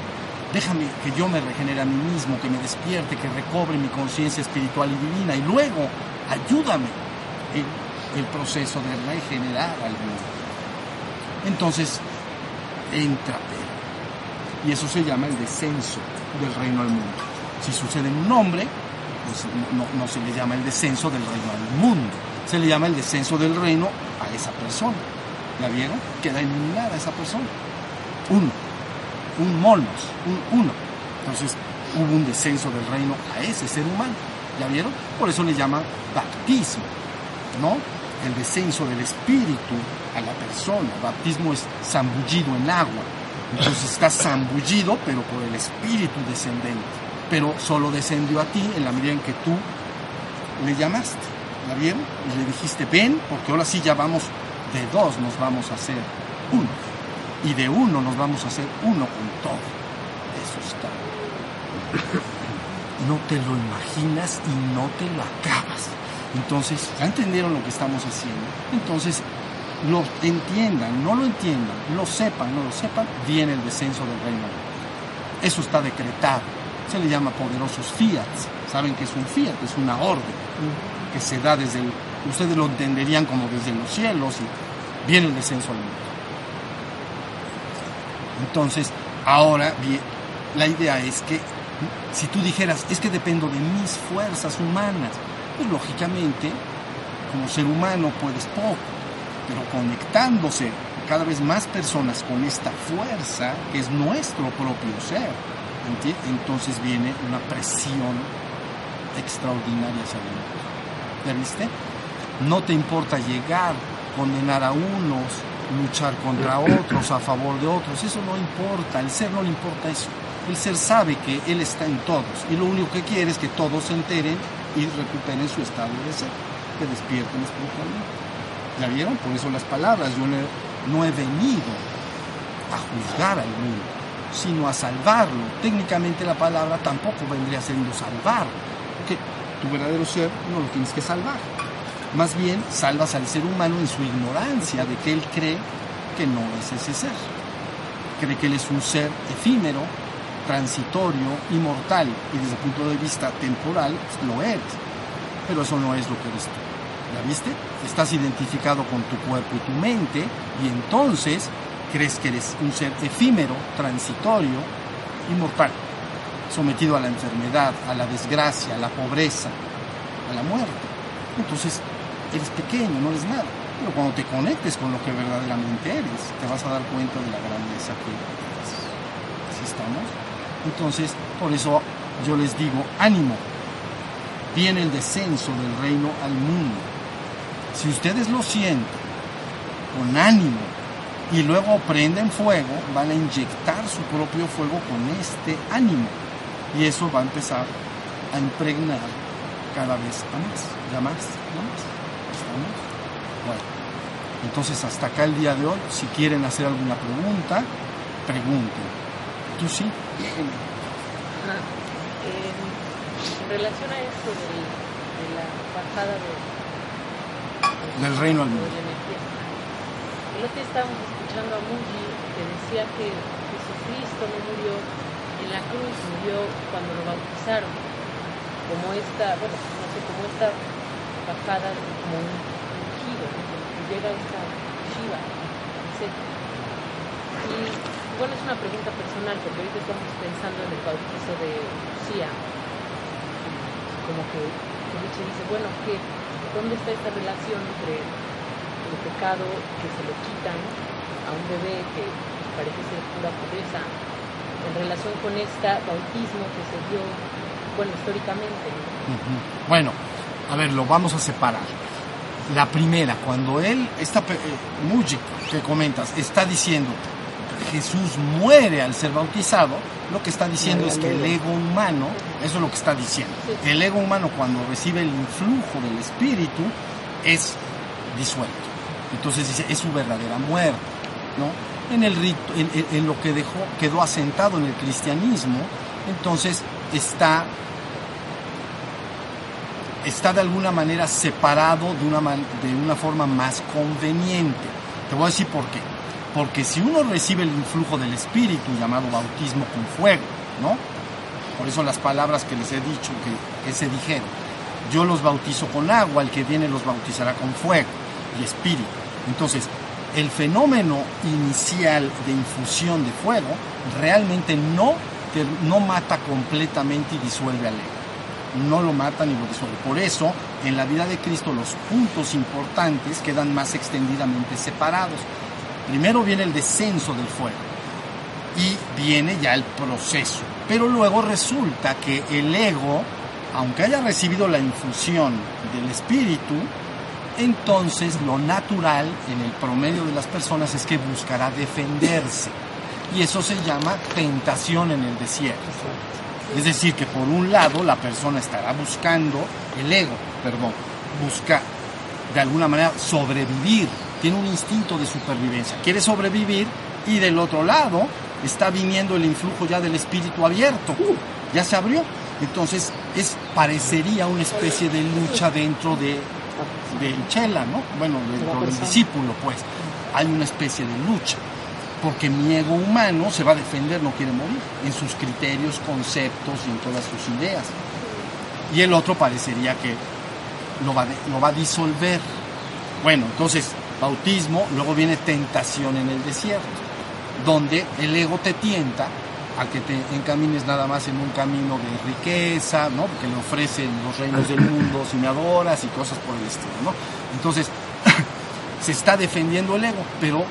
déjame que yo me regenere a mí mismo, que me despierte, que recobre mi conciencia espiritual y divina, y luego ayúdame en el proceso de regenerar al mundo. Entonces, entra, y eso se llama el descenso del reino al mundo. Si sucede en un hombre, pues no, se le llama el descenso del reino al mundo, se le llama el descenso del reino a esa persona. ¿Ya vieron? Queda eliminada esa persona. Uno, un monos, un uno. Entonces hubo un descenso del reino a ese ser humano. ¿Ya vieron? Por eso le llaman baptismo, ¿no? El descenso del espíritu a la persona. Baptismo es zambullido en agua. Entonces está zambullido, pero por el espíritu descendente pero solo descendió a ti en la medida en que tú le llamaste. ¿La vieron? Y le dijiste, ven, porque ahora sí ya vamos de dos, nos vamos a hacer uno. Y de uno nos vamos a hacer uno con todo. Eso está. No te lo imaginas y no te lo acabas. Entonces, ¿ya entendieron lo que estamos haciendo? Entonces, lo entiendan, no lo entiendan, lo sepan, no lo sepan, viene el descenso del reino. Eso está decretado. Se le llama poderosos fiats. Saben que es un fiat, es una orden que se da desde el, ustedes lo entenderían como desde los cielos y viene el descenso al mundo. Entonces, ahora la idea es que si tú dijeras, es que dependo de mis fuerzas humanas, pues lógicamente, como ser humano puedes poco, pero conectándose cada vez más personas con esta fuerza que es nuestro propio ser, entonces viene una presión extraordinaria hacia ¿Ya viste? No te importa llegar, condenar a unos, luchar contra otros, a favor de otros, eso no importa, el ser no le importa eso. El ser sabe que Él está en todos y lo único que quiere es que todos se enteren y recuperen su estado de ser, que despierten espiritualmente. ¿Ya vieron? Por eso las palabras, yo no he venido a juzgar al mundo, sino a salvarlo. Técnicamente la palabra tampoco vendría siendo salvar, porque tu verdadero ser no lo tienes que salvar. Más bien salvas al ser humano en su ignorancia de que él cree que no es ese ser. Cree que él es un ser efímero, transitorio, inmortal y desde el punto de vista temporal pues, lo es. Pero eso no es lo que eres tú. ¿Ya viste? Estás identificado con tu cuerpo y tu mente y entonces crees que eres un ser efímero, transitorio, inmortal, sometido a la enfermedad, a la desgracia, a la pobreza, a la muerte. Entonces, eres pequeño, no eres nada. Pero cuando te conectes con lo que verdaderamente eres, te vas a dar cuenta de la grandeza que eres. Así estamos. Entonces, por eso yo les digo, ánimo, viene el descenso del reino al mundo. Si ustedes lo sienten con ánimo y luego prenden fuego, van a inyectar su propio fuego con este ánimo. Y eso va a empezar a impregnar cada vez más, ya más, más. Bueno, entonces hasta acá el día de hoy, si quieren hacer alguna pregunta, pregunten. ¿Tú sí? en relación a esto de la bajada de, del reino al mundo. El otro día estábamos escuchando a Muji que decía que Jesucristo no murió en la cruz, murió cuando lo bautizaron. Como esta, bueno, no sé, como esta como un, giro, llega esta Shiva. Y bueno, es una pregunta personal, porque ahorita estamos pensando en el bautizo de Lucía. Como que Nietzsche dice, bueno, ¿qué, ¿dónde está esta relación entre el pecado que se lo quitan a un bebé que parece ser pura pobreza, en relación con este bautismo que se dio, bueno, históricamente? Bueno, a ver, lo vamos a separar. La primera, cuando él, esta eh, que comentas, está diciendo, Jesús muere al ser bautizado, lo que está diciendo es que el ego humano, eso es lo que está diciendo, el ego humano cuando recibe el influjo del Espíritu es disuelto. Entonces dice, es su verdadera muerte, ¿no? En el rito, en, lo que dejó, quedó asentado en el cristianismo, entonces está, está de alguna manera separado de una, de una forma más conveniente. Te voy a decir por qué porque si uno recibe el influjo del Espíritu llamado bautismo con fuego, ¿no? Por eso las palabras que les he dicho que, se dijeron. Yo los bautizo con agua, el que viene los bautizará con fuego y espíritu. Entonces, el fenómeno inicial de infusión de fuego realmente no, no mata completamente y disuelve al ego. No lo mata ni lo disuelve. Por eso, en la vida de Cristo, los puntos importantes quedan más extendidamente separados. Primero viene el descenso del fuego y viene ya el proceso. Pero luego resulta que el ego, aunque haya recibido la infusión del espíritu, entonces lo natural en el promedio de las personas es que buscará defenderse. Y eso se llama tentación en el desierto. Es decir, que por un lado la persona estará buscando, el ego, perdón, busca de alguna manera sobrevivir tiene un instinto de supervivencia. Quiere sobrevivir Y del otro lado está viniendo el influjo ya del espíritu abierto, ya se abrió. Entonces es, parecería una especie de lucha dentro de, del chela, ¿no? Bueno, dentro del discípulo, pues. Hay una especie de lucha porque mi ego humano se va a defender, no quiere morir, en sus criterios, conceptos y en todas sus ideas. Y el otro parecería que lo va, lo va a disolver. Bueno, entonces, bautismo, luego viene tentación en el desierto, donde el ego te tienta a que te encamines nada más en un camino de riqueza, ¿no? Porque le ofrecen los reinos del mundo si me adoras y cosas por el estilo, ¿no? Entonces, se está defendiendo el ego, pero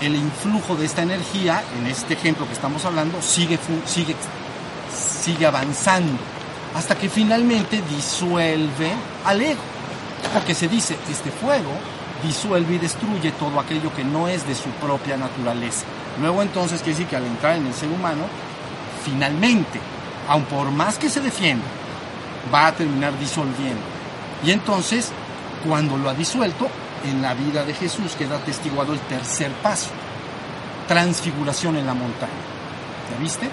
el influjo de esta energía, en este ejemplo que estamos hablando, sigue, sigue, sigue avanzando hasta que finalmente disuelve al ego. Porque se dice, este fuego disuelve y destruye todo aquello que no es de su propia naturaleza. Luego entonces quiere decir que al entrar en el ser humano, finalmente, aun por más que se defienda, va a terminar disolviendo. Y entonces, cuando lo ha disuelto, en la vida de Jesús queda atestiguado el tercer paso, transfiguración en la montaña. ¿Ya viste?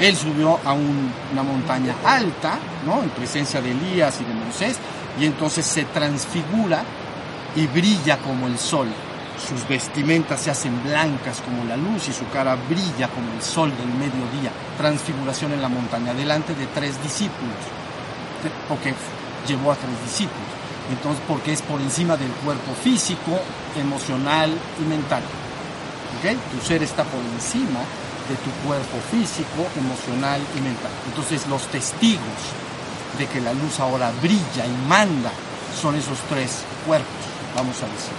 Él subió a una montaña alta, ¿no? En presencia de Elías y de Moisés, y entonces se transfigura y brilla como el sol. Sus vestimentas se hacen blancas como la luz y su cara brilla como el sol del mediodía. Transfiguración en la montaña, delante de tres discípulos, porque llevó a tres discípulos. Entonces, porque es por encima del cuerpo físico, emocional y mental. ¿Okay? Tu ser está por encima de tu cuerpo físico, emocional y mental. Entonces, los testigos de que la luz ahora brilla y manda son esos tres cuerpos, vamos a decir.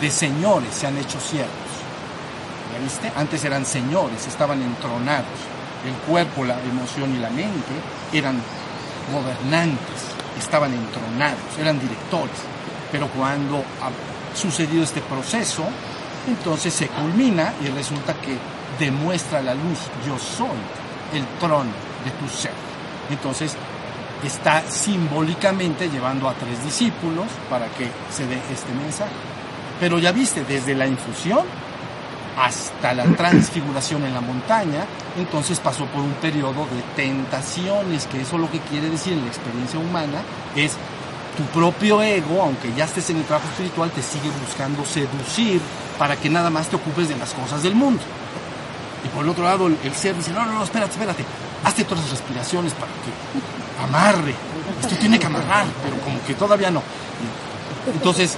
De señores se han hecho siervos. ¿Ya viste? Antes eran señores, estaban entronados. El cuerpo, la emoción y la mente eran gobernantes estaban entronados, eran directores. Pero cuando ha sucedido este proceso, entonces se culmina y resulta que demuestra la luz, yo soy el trono de tu ser. Entonces está simbólicamente llevando a tres discípulos para que se dé este mensaje. Pero ya viste, desde la infusión hasta la transfiguración en la montaña, entonces pasó por un periodo de tentaciones, que eso lo que quiere decir en la experiencia humana es tu propio ego, aunque ya estés en el trabajo espiritual, te sigue buscando seducir para que nada más te ocupes de las cosas del mundo. Y por el otro lado, el, ser dice, no, no, no, espérate, espérate, hazte todas las respiraciones para que amarre. Esto tiene que amarrar, pero como que todavía no. Entonces,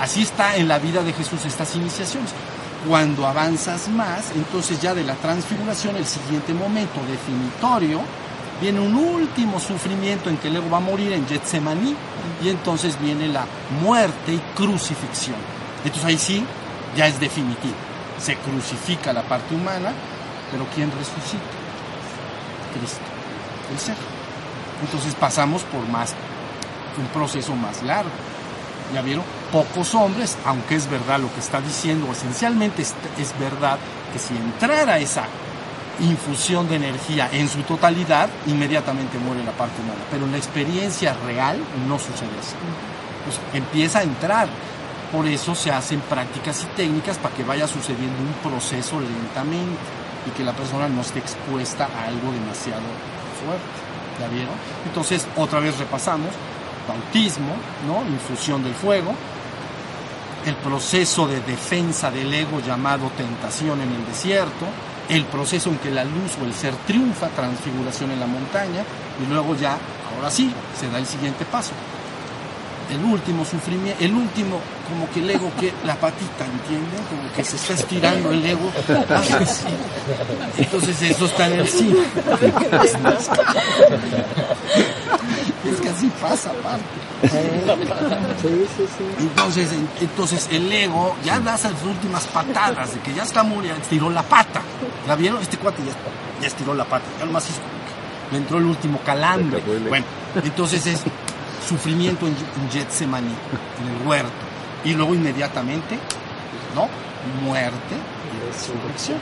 así está en la vida de Jesús estas iniciaciones. Cuando avanzas más, entonces ya de la transfiguración, el siguiente momento definitorio, viene un último sufrimiento en que el ego va a morir en Getsemaní y entonces viene la muerte y crucifixión. Entonces ahí sí, ya es definitivo. Se crucifica la parte humana, pero ¿quién resucita? Cristo, el ser. Entonces pasamos por más, un proceso más largo. ¿Ya vieron? Pocos hombres, aunque es verdad lo que está diciendo, esencialmente es, verdad que si entrara esa infusión de energía en su totalidad, inmediatamente muere la parte humana. Pero en la experiencia real no sucede así. Pues empieza a entrar. Por eso se hacen prácticas y técnicas para que vaya sucediendo un proceso lentamente y que la persona no esté expuesta a algo demasiado fuerte. ¿Ya vieron? Entonces, otra vez repasamos bautismo, ¿no? infusión del fuego, el proceso de defensa del ego llamado tentación en el desierto, el proceso en que la luz o el ser triunfa, transfiguración en la montaña, y luego ya, ahora sí, se da el siguiente paso. El último sufrimiento, el último, como que el ego que la patita, ¿entienden? Como que se está estirando el ego. Entonces eso está en el sí. Así pasa, aparte. Entonces, entonces el ego ya da esas últimas patadas de que ya está muriendo, estiró la pata. ¿La vieron? Este cuate ya, ya estiró la pata. Ya nomás hizo le entró el último calambre. Bueno, entonces es sufrimiento en, en Getsemaní, en el huerto. Y luego inmediatamente, ¿no? Muerte y resurrección.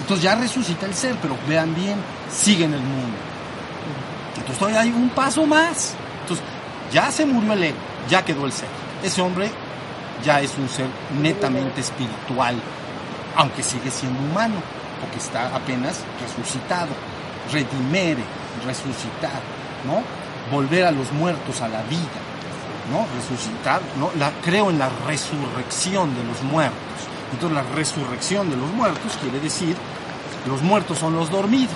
Entonces ya resucita el ser, pero vean bien, sigue en el mundo. Entonces todavía hay un paso más. Entonces ya se murió el ego, ya quedó el ser. Ese hombre ya es un ser netamente espiritual, aunque sigue siendo humano, porque está apenas resucitado. Redimere, resucitar, ¿no? Volver a los muertos a la vida, ¿no? Resucitar, ¿no? Creo en la resurrección de los muertos. Entonces la resurrección de los muertos quiere decir, los muertos son los dormidos.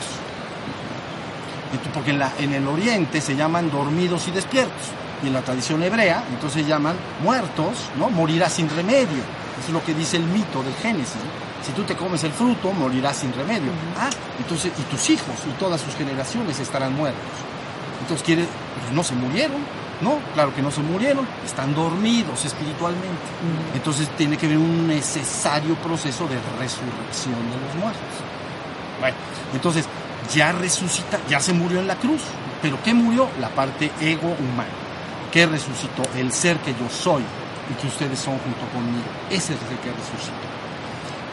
Porque en, la, en el oriente se llaman dormidos y despiertos. Y en la tradición hebrea, entonces llaman muertos, ¿no? Morirá sin remedio. Eso es lo que dice el mito del Génesis. Si tú te comes el fruto, morirás sin remedio. Ah, entonces, y tus hijos y todas sus generaciones estarán muertos. Entonces quiere, pues no se murieron, ¿no? Claro que no se murieron, están dormidos espiritualmente. Entonces tiene que haber un necesario proceso de resurrección de los muertos. Bueno, entonces ya resucita, ya se murió en la cruz. Pero ¿qué murió? La parte ego humana. ¿Qué resucitó? El ser que yo soy y que ustedes son junto conmigo. Ese es el que resucitó.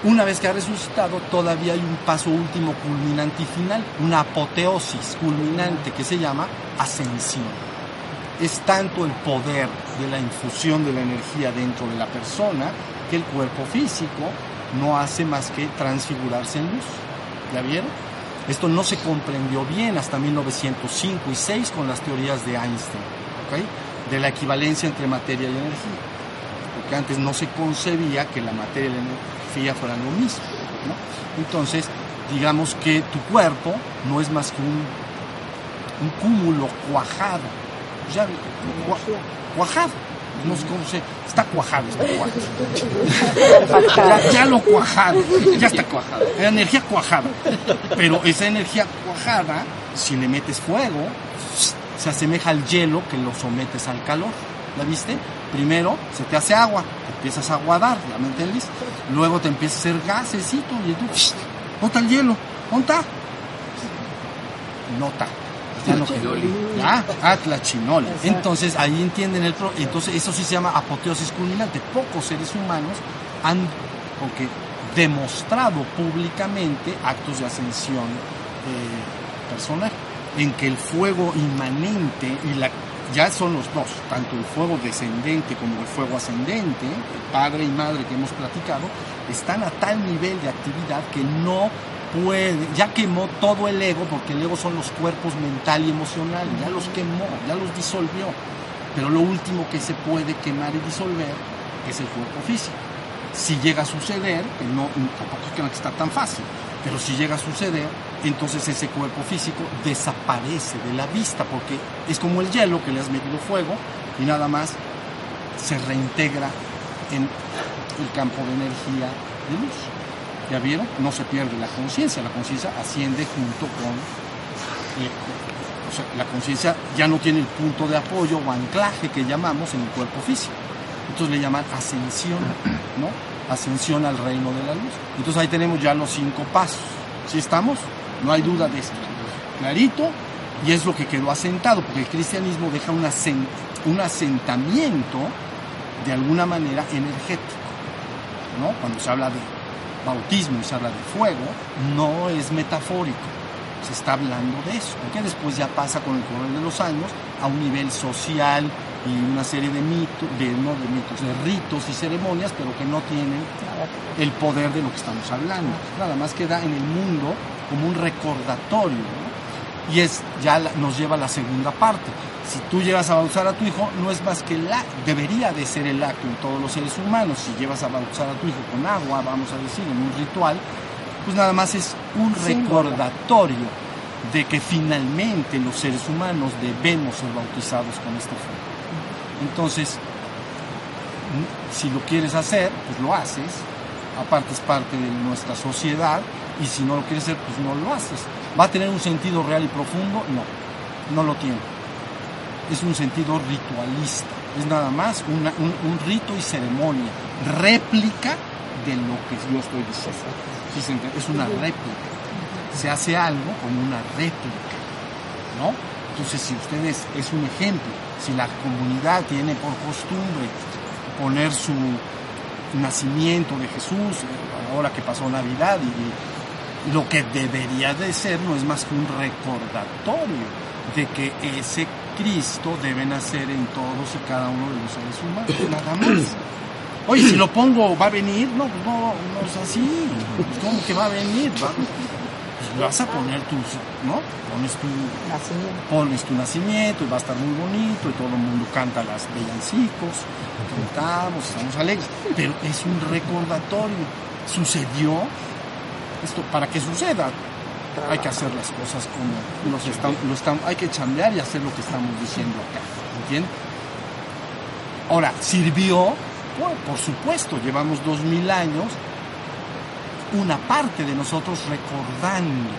Una vez que ha resucitado, todavía hay un paso último, culminante y final, una apoteosis culminante que se llama ascensión. Es tanto el poder de la infusión de la energía dentro de la persona que el cuerpo físico no hace más que transfigurarse en luz. ¿Ya vieron? Esto no se comprendió bien hasta 1905 y 6 con las teorías de Einstein, de la equivalencia entre materia y energía. Porque antes no se concebía que la materia y la energía fueran lo mismo. Entonces, digamos que tu cuerpo no es más que un, un cúmulo cuajado. Ya, cuajado. No sé cómo se. Está cuajado, está cuajado. ya, lo cuajado, ya está cuajado. La energía cuajada. Pero esa energía cuajada, si le metes fuego, se asemeja al hielo que lo sometes al calor. ¿La viste? Primero se te hace agua, te empiezas a aguadar, ¿ya me? Luego te empieza a hacer gasecito y tú, ¿dónde está el hielo? ¿Dónde está? Nota. No Ah, ah, Entonces ahí entienden el pro. Entonces eso sí se llama apoteosis culminante. Pocos seres humanos han porque demostrado públicamente actos de ascensión eh, personal en que el fuego inmanente y la ya son los dos, tanto el fuego descendente como el fuego ascendente, padre y madre que hemos platicado, están a tal nivel de actividad que no puede, ya quemó todo el ego, porque el ego son los cuerpos mental y emocional, ya los quemó, ya los disolvió. Pero lo último que se puede quemar y disolver es el cuerpo físico. Si llega a suceder, que no, tampoco es que está tan fácil, pero si llega a suceder, entonces ese cuerpo físico desaparece de la vista, porque es como el hielo que le has metido fuego y nada más se reintegra en el campo de energía de luz. ¿Ya vieron? No se pierde la conciencia, la conciencia asciende junto con... Eh, o sea, la conciencia ya no tiene el punto de apoyo o anclaje que llamamos en el cuerpo físico. Entonces le llaman ascensión, ¿no? Ascensión al reino de la luz. Entonces ahí tenemos ya los cinco pasos. ¿Sí estamos? No hay duda de esto. Clarito, y es lo que quedó asentado, porque el cristianismo deja un, un asentamiento de alguna manera energético. ¿no? Cuando se habla de bautismo y se habla de fuego, no es metafórico, se está hablando de eso, porque después ya pasa con el correr de los años a un nivel social y una serie de mitos, de, de mitos, de ritos y ceremonias, pero que no tienen el poder de lo que estamos hablando. Nada más queda en el mundo como un recordatorio. Y es, ya nos lleva a la segunda parte. Si tú llevas a bautizar a tu hijo, no es más que el acto, debería de ser el acto en todos los seres humanos. Si llevas a bautizar a tu hijo con agua, vamos a decir, en un ritual, pues nada más es un recordatorio de que finalmente los seres humanos debemos ser bautizados con este fuego. Entonces, si lo quieres hacer, pues lo haces, aparte es parte de nuestra sociedad, y si no lo quieres hacer, pues no lo haces. ¿Va a tener un sentido real y profundo? No, no lo tiene. Es un sentido ritualista, es nada más un, rito y ceremonia, réplica de lo que yo estoy diciendo. es una réplica. Se hace algo como una réplica, ¿no? Entonces, si ustedes, es un ejemplo, si la comunidad tiene por costumbre poner su nacimiento de Jesús, ahora que pasó Navidad, y, lo que debería de ser no es más que un recordatorio de que ese Cristo debe nacer en todos y cada uno de los seres humanos, nada más. Oye, si lo pongo, ¿va a venir? No, pues no, no es así. ¿Cómo que va a venir? ¿Va? Pues vas a poner tus, ¿no? Pones tu nacimiento. pones tu nacimiento y va a estar muy bonito y todo el mundo canta las villancicos, cantamos, estamos alegres. Pero es un recordatorio. Sucedió esto para que suceda. Hay que hacer las cosas como los estamos, lo estamos, hay que chambear y hacer lo que estamos diciendo acá. ¿Entiendes? Ahora, ¿sirvió? por supuesto, llevamos dos mil años, una parte de nosotros recordando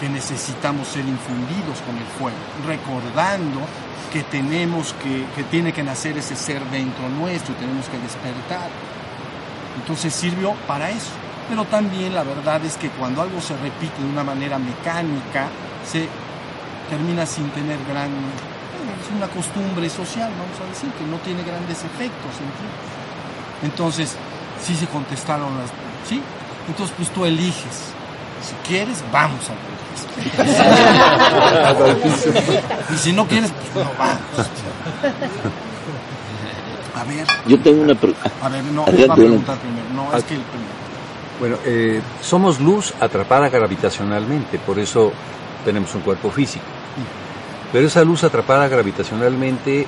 que necesitamos ser infundidos con el fuego, recordando que tenemos que, que tiene que nacer ese ser dentro nuestro, tenemos que despertar. Entonces sirvió para eso. Pero también la verdad es que cuando algo se repite de una manera mecánica, se termina sin tener gran es una costumbre social, vamos a decir, que no tiene grandes efectos en ti. Entonces, sí se contestaron las... ¿Sí? Entonces, pues tú eliges. Si quieres, vamos al y si no quieres, pues no vamos. A ver. Yo tengo una pregunta. A ver, no, va a preguntar primero. No, es que el primero. Bueno, eh, somos luz atrapada gravitacionalmente, por eso tenemos un cuerpo físico. Pero esa luz atrapada gravitacionalmente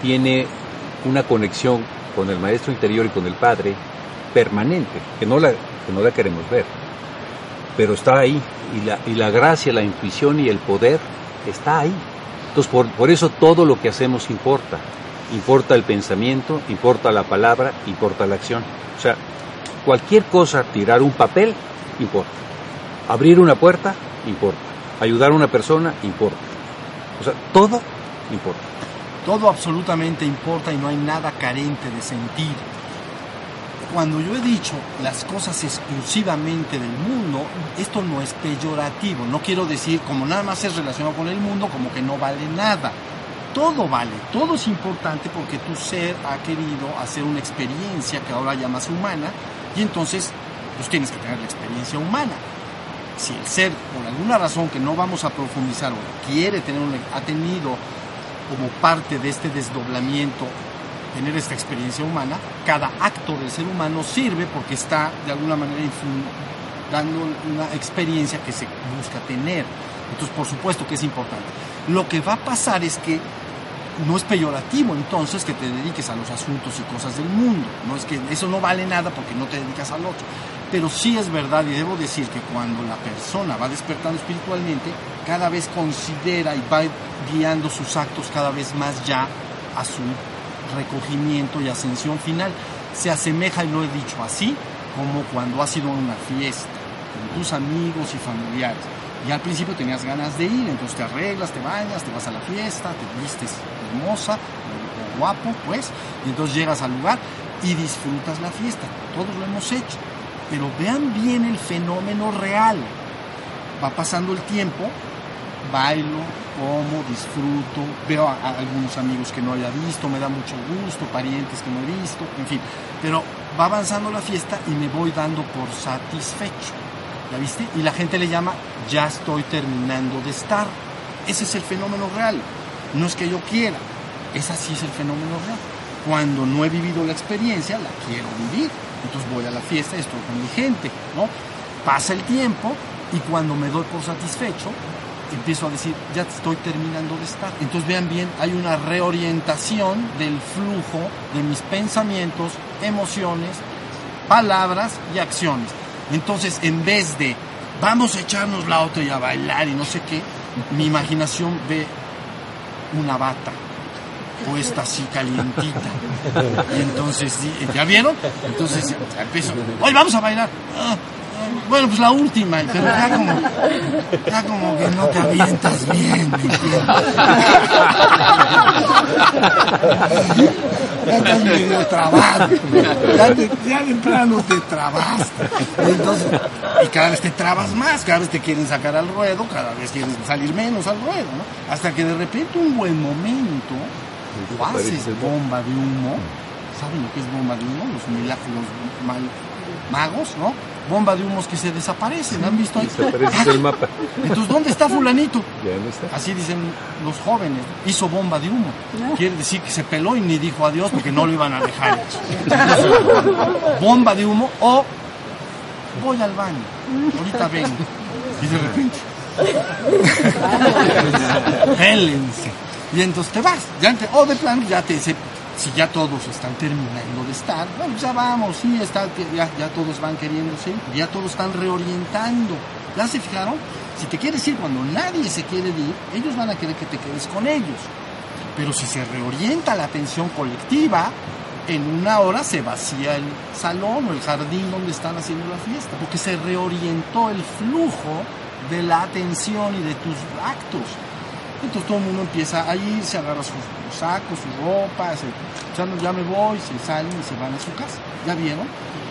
tiene una conexión con el maestro interior y con el Padre permanente, que no la, que no la queremos ver. Pero está ahí, y la, y la gracia, la intuición y el poder está ahí. Entonces, por, por eso todo lo que hacemos importa. Importa el pensamiento, importa la palabra, importa la acción. O sea, cualquier cosa, tirar un papel, importa. Abrir una puerta, importa. Ayudar a una persona, importa. O sea, todo importa. Todo absolutamente importa y no hay nada carente de sentido. Cuando yo he dicho las cosas exclusivamente del mundo, esto no es peyorativo. No quiero decir, como nada más es relacionado con el mundo, como que no vale nada. Todo vale, todo es importante porque tu ser ha querido hacer una experiencia que ahora llamas humana y entonces pues tienes que tener la experiencia humana si el ser, por alguna razón que no vamos a profundizar o quiere tener, ha tenido como parte de este desdoblamiento, tener esta experiencia humana, cada acto del ser humano sirve porque está de alguna manera dando una experiencia que se busca tener. Entonces, por supuesto que es importante. Lo que va a pasar es que no es peyorativo entonces que te dediques a los asuntos y cosas del mundo. No es que eso no vale nada porque no te dedicas al otro. Pero sí es verdad y debo decir que cuando la persona va despertando espiritualmente, cada vez considera y va guiando sus actos cada vez más ya a su recogimiento y ascensión final. Se asemeja, y lo he dicho así, como cuando has ido a una fiesta con tus amigos y familiares. Y al principio tenías ganas de ir, entonces te arreglas, te bañas, te vas a la fiesta, te vistes hermosa o guapo, pues, y entonces llegas al lugar y disfrutas la fiesta. Todos lo hemos hecho. Pero vean bien el fenómeno real. Va pasando el tiempo, bailo, como, disfruto, veo a, algunos amigos que no haya visto, me da mucho gusto, parientes que no he visto, en fin. Pero va avanzando la fiesta y me voy dando por satisfecho. ¿Ya viste? Y la gente le llama, ya estoy terminando de estar. Ese es el fenómeno real. No es que yo quiera, ese sí es el fenómeno real. Cuando no he vivido la experiencia, la quiero vivir entonces voy a la fiesta y estoy con mi gente, ¿no? Pasa el tiempo y cuando me doy por satisfecho, empiezo a decir, ya estoy terminando de estar. Entonces vean bien, hay una reorientación del flujo de mis pensamientos, emociones, palabras y acciones. Entonces, en vez de vamos a echarnos la otra y a bailar y no sé qué, mi imaginación ve una bata puesta así calientita. Y entonces, ¿ya vieron? Entonces empiezo, hoy vamos a bailar. Ah, ah, bueno, pues la última, pero ya como, ya como que no te avientas bien, ¿me Ya estás medio trabajo, ya, te, ya de plano te trabaste. Entonces, y cada vez te trabas más, cada vez te quieren sacar al ruedo, cada vez quieren salir menos al ruedo, ¿no? Hasta que de repente un buen momento o haces bomba de humo, ¿saben lo que es bomba de humo? Los, los magos, ¿no? Bomba de humos que se desaparecen, ¿han visto ahí? Desaparece el mapa. Entonces, ¿dónde está fulanito? Ya no está. Así dicen los jóvenes, hizo bomba de humo. Quiere decir que se peló y ni dijo adiós porque no lo iban a dejar. Entonces, bomba de humo o voy al baño, ahorita vengo. Y de repente, pélense. Y entonces te vas, ya te- o de plano ya te dice, si ya todos están terminando de estar, bueno, ya vamos, sí, está, ya, todos van queriéndose, ya todos están reorientando. ¿Ya se fijaron? Si te quieres ir cuando nadie se quiere ir, ellos van a querer que te quedes con ellos. Pero si se reorienta la atención colectiva, en una hora se vacía el salón o el jardín donde están haciendo la fiesta, porque se reorientó el flujo de la atención y de tus actos. Entonces todo el mundo empieza a ir, se agarra sus sacos, su ropa, se, ya, ya me voy, se salen y se van a su casa. ¿Ya vieron?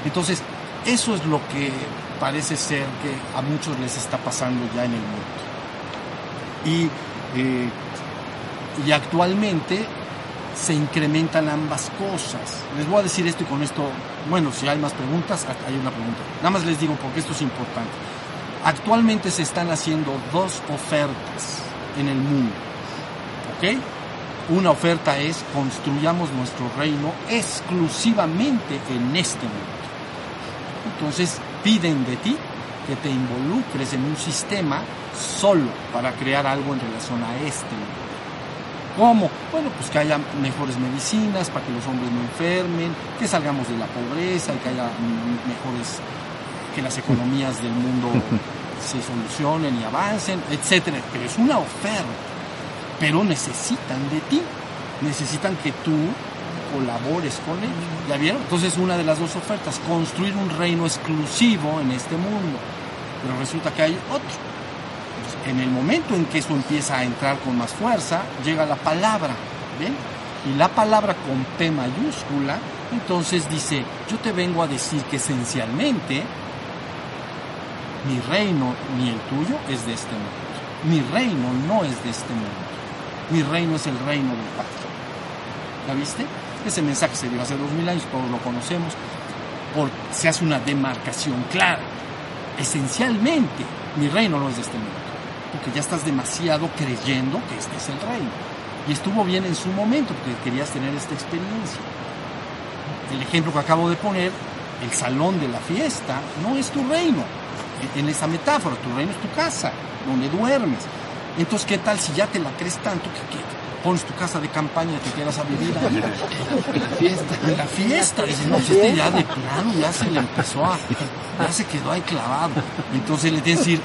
Entonces, eso es lo que parece ser que a muchos les está pasando ya en el mundo. Y, eh, y actualmente se incrementan ambas cosas. Les voy a decir esto y con esto, bueno, si hay más preguntas, hay una pregunta. Nada más les digo porque esto es importante. Actualmente se están haciendo dos ofertas en el mundo. ¿Ok? Una oferta es construyamos nuestro reino exclusivamente en este mundo. Entonces piden de ti que te involucres en un sistema solo para crear algo en relación a este mundo. ¿Cómo? Bueno, pues que haya mejores medicinas para que los hombres no enfermen, que salgamos de la pobreza y que haya mejores, que las economías del mundo se solucionen y avancen, etcétera. Pero es una oferta. Pero necesitan de ti, necesitan que tú colabores con ellos. ¿Ya vieron? Entonces una de las dos ofertas, construir un reino exclusivo en este mundo. Pero resulta que hay otro. En el momento en que eso empieza a entrar con más fuerza, llega la palabra, ¿ven? Y la palabra con P mayúscula, entonces dice, yo te vengo a decir que esencialmente mi reino ni el tuyo es de este mundo. Mi reino no es de este mundo. Mi reino es el reino del Padre. ¿La viste? Ese mensaje se dio hace dos mil años, todos lo conocemos. Por, se hace una demarcación clara. Esencialmente, mi reino no es de este mundo. Porque ya estás demasiado creyendo que este es el reino. Y estuvo bien en su momento, porque querías tener esta experiencia. El ejemplo que acabo de poner, el salón de la fiesta, no es tu reino. En esa metáfora, tu reino es tu casa, donde duermes. Entonces, ¿qué tal si ya te la crees tanto que, pones tu casa de campaña y te quedas a vivir ahí? La fiesta. La fiesta. Dices, no, ya de plano ya se le empezó a... Ya se quedó ahí clavado. Entonces le tienes que decir,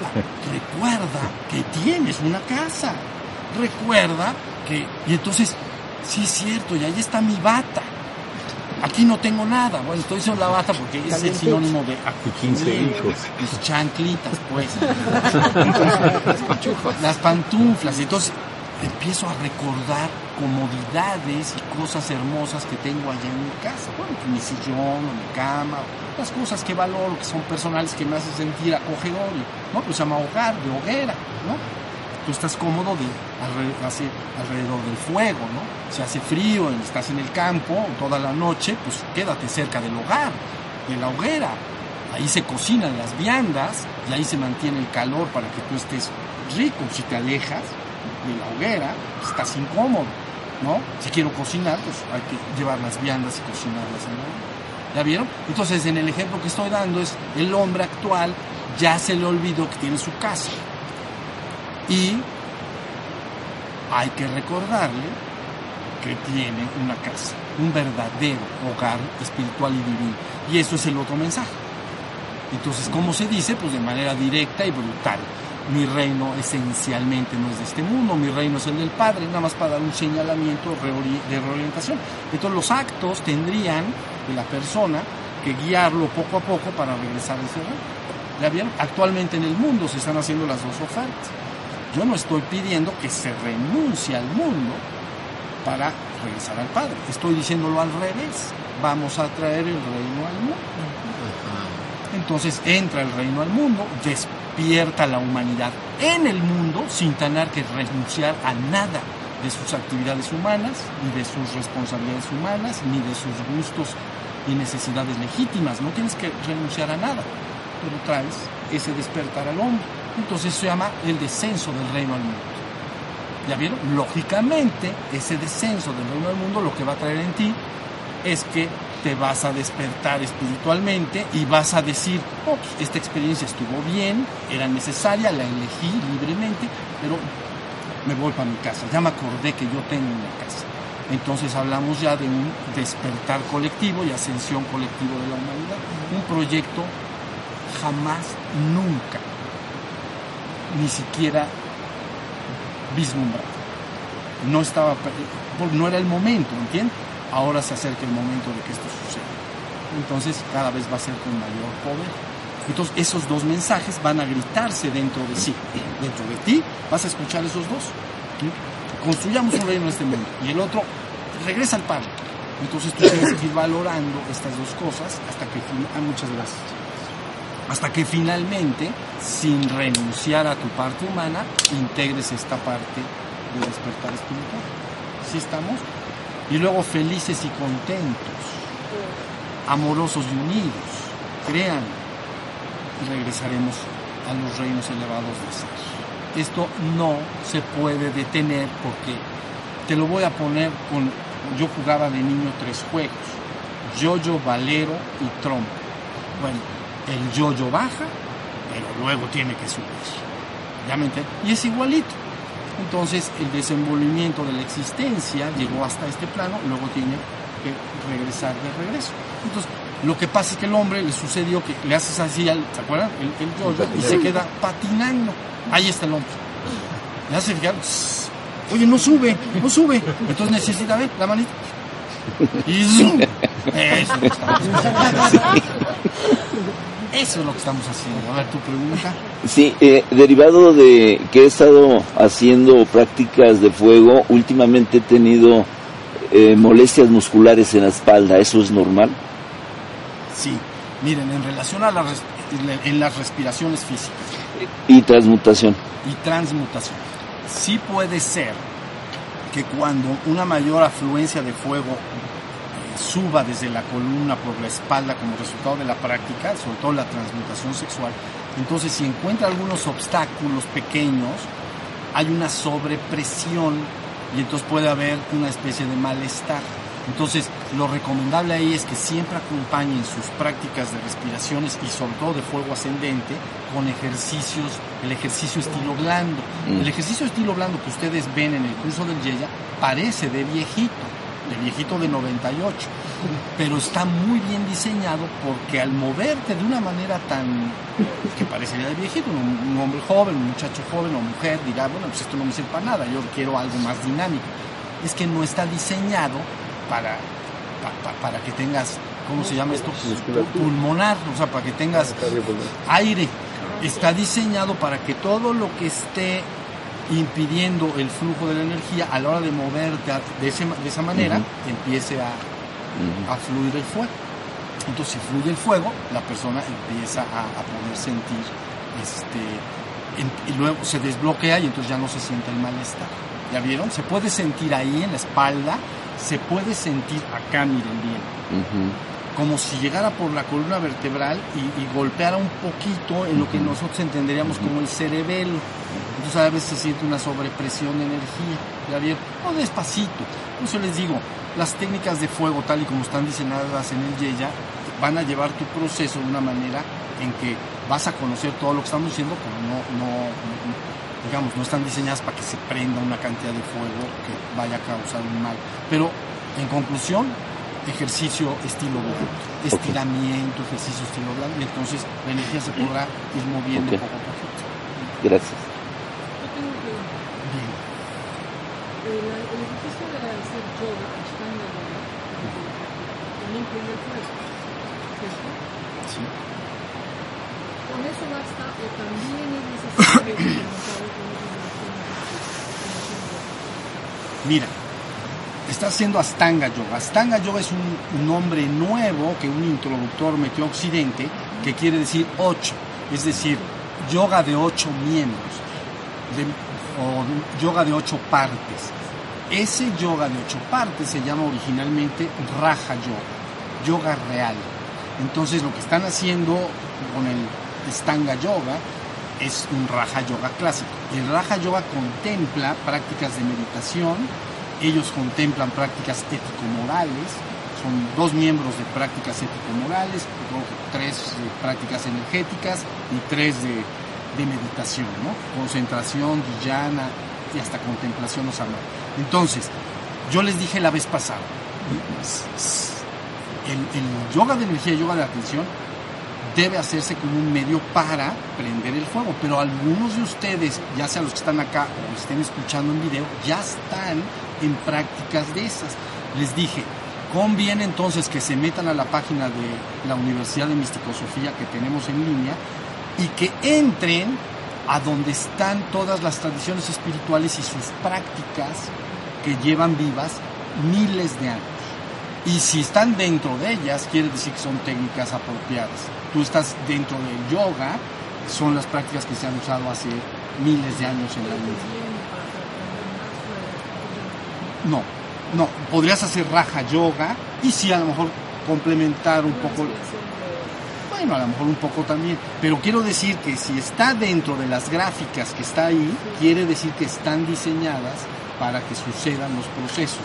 recuerda que tienes una casa. Recuerda que... Y entonces, sí es cierto, y ahí está mi bata. Aquí no tengo nada. Bueno, estoy diciendo la bata porque es el sinónimo de Y 15 hijos. Mis chanclitas, pues. Las pantuflas. Entonces empiezo a recordar comodidades y cosas hermosas que tengo allá en mi casa. Bueno, que mi sillón, o mi cama, las cosas que valoro, que son personales, que me hacen sentir acogedor. y, ¿no? Pues se llama hogar, de hoguera, ¿no? Tú estás cómodo de, hace- alrededor del fuego, ¿no? Si hace frío, estás en el campo toda la noche, pues quédate cerca del hogar, de la hoguera. Ahí se cocinan las viandas y ahí se mantiene el calor para que tú estés rico. Si te alejas de la hoguera, estás incómodo, ¿no? Si quiero cocinar, pues hay que llevar las viandas y cocinarlas en la hoguera. ¿Ya vieron? Entonces, en el ejemplo que estoy dando es el hombre actual ya se le olvidó que tiene su casa. Y hay que recordarle que tiene una casa, un verdadero hogar espiritual y divino. Y eso es el otro mensaje. Entonces, ¿cómo se dice? Pues de manera directa y brutal. Mi reino esencialmente no es de este mundo, mi reino es el del Padre, nada más para dar un señalamiento de reorientación. Entonces los actos tendrían de la persona que guiarlo poco a poco para regresar a ese reino. ¿Ya vieron? Actualmente en el mundo se están haciendo las dos ofertas. Yo no estoy pidiendo que se renuncie al mundo para regresar al Padre. Estoy diciéndolo al revés. Vamos a traer el reino al mundo. Entonces entra el reino al mundo, despierta la humanidad en el mundo sin tener que renunciar a nada de sus actividades humanas, ni de sus responsabilidades humanas, ni de sus gustos y necesidades legítimas. No tienes que renunciar a nada. pero traes ese despertar al hombre. Entonces se llama el descenso del reino al mundo. ¿Ya vieron? Lógicamente, ese descenso del reino al mundo lo que va a traer en ti es que te vas a despertar espiritualmente y vas a decir, oh, esta experiencia estuvo bien, era necesaria, la elegí libremente, pero me voy para mi casa. Ya me acordé que yo tengo una casa. Entonces hablamos ya de un despertar colectivo y ascensión colectivo de la humanidad. Un proyecto jamás, nunca, ni siquiera vislumbrado. No estaba, no era el momento, ¿entiendes? Ahora se acerca el momento de que esto suceda. Entonces cada vez va a ser con mayor poder. Entonces esos dos mensajes van a gritarse dentro de sí. Dentro de ti vas a escuchar esos dos. Construyamos un reino en este mundo. Y el otro regresa al Padre. Entonces tú tienes que ir valorando estas dos cosas hasta que... Ah, muchas gracias. Hasta que finalmente, sin renunciar a tu parte humana, integres esta parte de despertar espiritual. ¿Sí estamos? Y luego felices y contentos, amorosos y unidos. Crean, regresaremos a los reinos elevados de ser. Esto no se puede detener porque te lo voy a poner con yo jugaba de niño tres juegos, yoyo, valero y trompo. Bueno, el yoyo baja, pero luego tiene que subir. ¿Ya me Y es igualito. Entonces el desenvolvimiento de la existencia llegó hasta este plano, luego tiene que regresar de regreso. Entonces, lo que pasa es que el hombre le sucedió que le haces así, al, ¿se acuerdan? El, yoyo y se queda patinando. Ahí está el hombre. Le hace fijar, Oye, no sube, no sube. Entonces necesita ver la manita. Y zoom. Eso, Eso es lo que estamos haciendo. A ver, tu pregunta. Sí, eh, derivado de que he estado haciendo prácticas de fuego, últimamente he tenido eh, molestias musculares en la espalda. ¿Eso es normal? Sí. Miren, en relación a la en las respiraciones físicas. Y transmutación. Y transmutación sí puede ser que cuando una mayor afluencia de fuego suba desde la columna por la espalda como resultado de la práctica, sobre todo la transmutación sexual, entonces si encuentra algunos obstáculos pequeños, hay una sobrepresión y entonces puede haber una especie de malestar. Entonces, lo recomendable ahí es que siempre acompañen sus prácticas de respiraciones y sobre todo de fuego ascendente con ejercicios, el ejercicio estilo blando. Mm. El ejercicio estilo blando que ustedes ven en el curso del Yeya parece de viejito, de viejito de 98, pero está muy bien diseñado porque al moverte de una manera tan que parecería de viejito, un, hombre joven, un muchacho joven o mujer dirá, bueno, pues esto no me sirve para nada, yo quiero algo más dinámico. Es que no está diseñado para, para, que tengas, ¿cómo se llama esto? Pulmonar, o sea, para que tengas aire. Está diseñado para que todo lo que esté impidiendo el flujo de la energía a la hora de moverte de, esa manera, empiece a, a, fluir el fuego. Entonces, si fluye el fuego, la persona empieza a, poder sentir, este, y luego se desbloquea y entonces ya no se siente el malestar. ¿Ya vieron? Se puede sentir ahí en la espalda, se puede sentir acá, miren bien, como si llegara por la columna vertebral y, golpeara un poquito en lo que nosotros entenderíamos como el cerebelo. Entonces a veces se siente una sobrepresión de energía, ¿ya vieron? O despacito. Por eso les digo, las técnicas de fuego, tal y como están diseñadas en el Yeya, van a llevar tu proceso de una manera en que vas a conocer todo lo que estamos diciendo, pero no, no digamos, no están diseñadas para que se prenda una cantidad de fuego que vaya a causar un mal. Pero, en conclusión, ejercicio estilo estiramiento, ejercicio estilo blando, y entonces la energía se podrá ir moviendo poco a poco. Gracias. Yo tengo que... Bien. El, el ejercicio de también incluye el fuego, ¿cierto? Sí. Con eso basta o también es necesario Mira, está haciendo Astanga Yoga. Astanga Yoga es un, nombre nuevo que un introductor metió a Occidente, que quiere decir ocho, es decir, yoga de ocho miembros, o yoga de ocho partes. Ese yoga de ocho partes se llama originalmente Raja Yoga, yoga real. Entonces lo que están haciendo con el Stanga Yoga es un Raja Yoga clásico. El Raja Yoga contempla prácticas de meditación, ellos contemplan prácticas ético-morales, son dos miembros de prácticas ético-morales, tres de prácticas energéticas y tres de, meditación. Concentración, dhyana y hasta contemplación o samadhi. Entonces, yo les dije la vez pasada, el, yoga de energía, yoga de atención, debe hacerse como un medio para prender el fuego. Pero algunos de ustedes, ya sea los que están acá o estén escuchando en video, ya están en prácticas de esas. Les dije, conviene entonces que se metan a la página de la Universidad de Misticosofía que tenemos en línea y que entren a donde están todas las tradiciones espirituales y sus prácticas que llevan vivas miles de años. Y si están dentro de ellas, quiere decir que son técnicas apropiadas. Tú estás dentro del yoga, son las prácticas que se han usado hace miles de años en la India. No, no, podrías hacer raja yoga y sí a lo mejor complementar un poco, bueno, a lo mejor un poco también, pero quiero decir que si está dentro de las gráficas que está ahí, quiere decir que están diseñadas para que sucedan los procesos.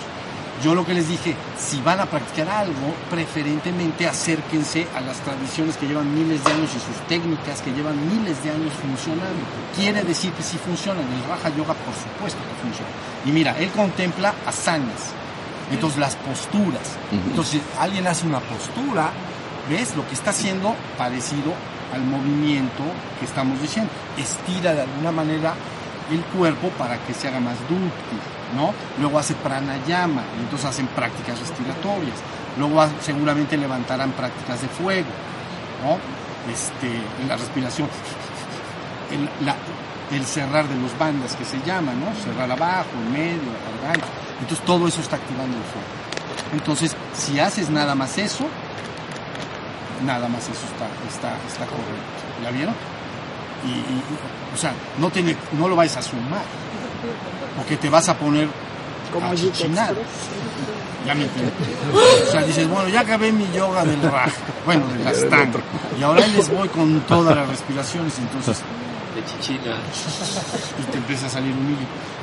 Yo lo que les dije, si van a practicar algo, preferentemente acérquense a las tradiciones que llevan miles de años y sus técnicas que llevan miles de años funcionando. Quiere decir que sí funcionan. El Raja Yoga, por supuesto que funciona. Y mira, él contempla asanas. Entonces, las posturas. Entonces, alguien hace una postura, ¿ves? Lo que está haciendo parecido al movimiento que estamos diciendo. Estira de alguna manera el cuerpo para que se haga más dúctil. ¿no? Luego hace pranayama y entonces hacen prácticas respiratorias. Luego seguramente levantarán prácticas de fuego, ¿no? Este, la respiración. El, cerrar de los bandas que se llama, ¿no? Cerrar abajo, en medio, garganta. Entonces todo eso está activando el fuego. Entonces, si haces nada más eso, nada más eso está, está, está correcto. ¿Ya vieron? Y, y, o sea, no, tiene, no lo vais a sumar porque te vas a poner Como a chichinar. Ya me entiendes. O sea, dices, bueno, ya acabé mi yoga del Raja, bueno, del Astanga, y ahora les voy con todas las respiraciones, entonces, de chichina. y te empieza a salir un.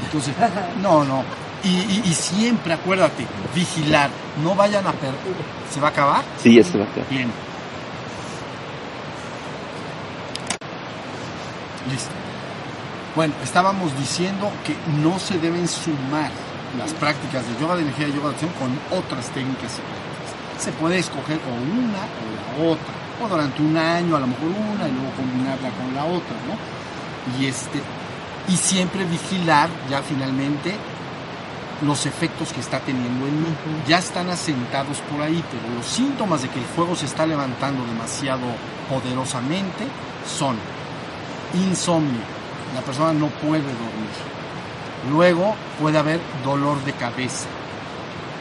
Entonces, no, no. Y, y- y siempre acuérdate, vigilar, no vayan a perder. ¿Se va a acabar? Sí, ya se va a acabar. Bien. Listo. Bueno, estábamos diciendo que no se deben sumar las prácticas de yoga de energía y yoga de acción con otras técnicas y prácticas. Se puede escoger o una o la otra, o durante un año a lo mejor una y luego combinarla con la otra, ¿no? Y este y siempre vigilar ya finalmente los efectos que está teniendo en mí. Ya están asentados por ahí, pero los síntomas de que el fuego se está levantando demasiado poderosamente son insomnio, la persona no puede dormir. Luego puede haber dolor de cabeza.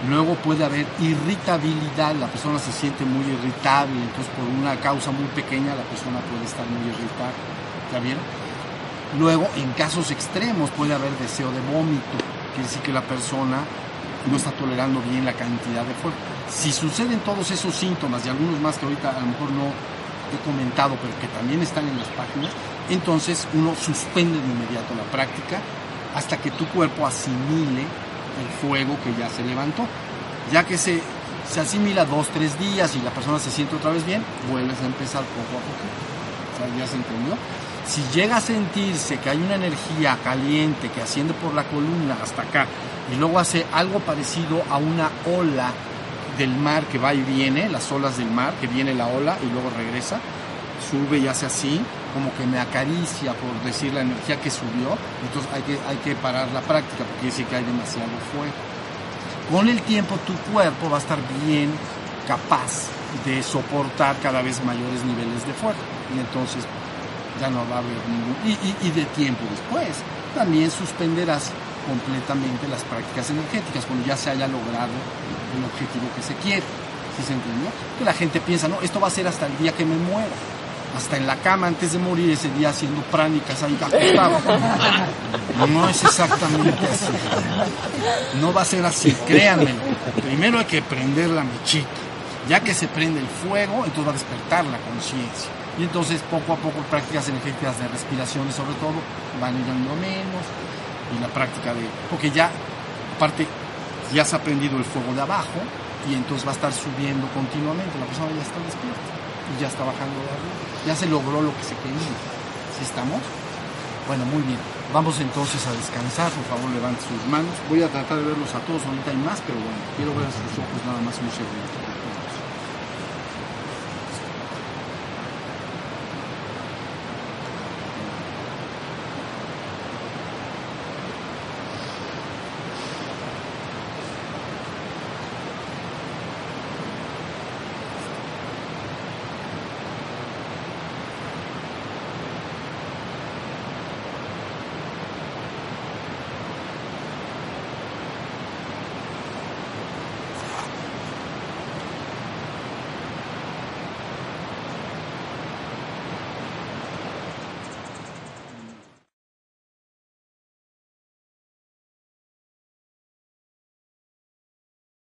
Luego puede haber irritabilidad, la persona se siente muy irritable, entonces por una causa muy pequeña la persona puede estar muy irritada. ¿Ya vieron? Luego, en casos extremos puede haber deseo de vómito, quiere decir que la persona no está tolerando bien la cantidad de fuego. Si suceden todos esos síntomas y algunos más que ahorita a lo mejor no he comentado, pero que también están en las páginas, entonces uno suspende de inmediato la práctica hasta que tu cuerpo asimile el fuego que ya se levantó. Ya que se, se asimila dos, tres días y la persona se siente otra vez bien, vuelves a empezar poco a poco. ¿ya se entendió? Si llega a sentirse que hay una energía caliente que asciende por la columna hasta acá y luego hace algo parecido a una ola del mar que va y viene, las olas del mar, que viene la ola y luego regresa, sube y hace así, como que me acaricia por decir la energía que subió, entonces hay que, hay que parar la práctica porque dice que hay demasiado fuego. Con el tiempo tu cuerpo va a estar bien capaz de soportar cada vez mayores niveles de fuego y entonces ya no va a haber ningún... Y, y- de tiempo después también suspenderás completamente las prácticas energéticas cuando ya se haya logrado el objetivo que se quiere. ¿Sí se entendió? Que la gente piensa, no, esto va a ser hasta el día que me muera. Hasta en la cama antes de morir ese día haciendo pránicas ahí acostado. No es exactamente así. No va a ser así, créanme. Primero hay que prender la mechita. Ya que se prende el fuego, entonces va a despertar la conciencia. Y entonces poco a poco prácticas energéticas de respiraciones sobre todo van yendo menos y la práctica de... Porque ya, aparte, ya se ha aprendido el fuego de abajo y entonces va a estar subiendo continuamente, la persona ya está despierta y ya está bajando de arriba, ya se logró lo que se quería. ¿Sí estamos? Bueno, muy bien. Vamos entonces a descansar, por favor levante sus manos. Voy a tratar de verlos a todos, ahorita hay más, pero bueno, quiero ver sus ojos nada más un segundo.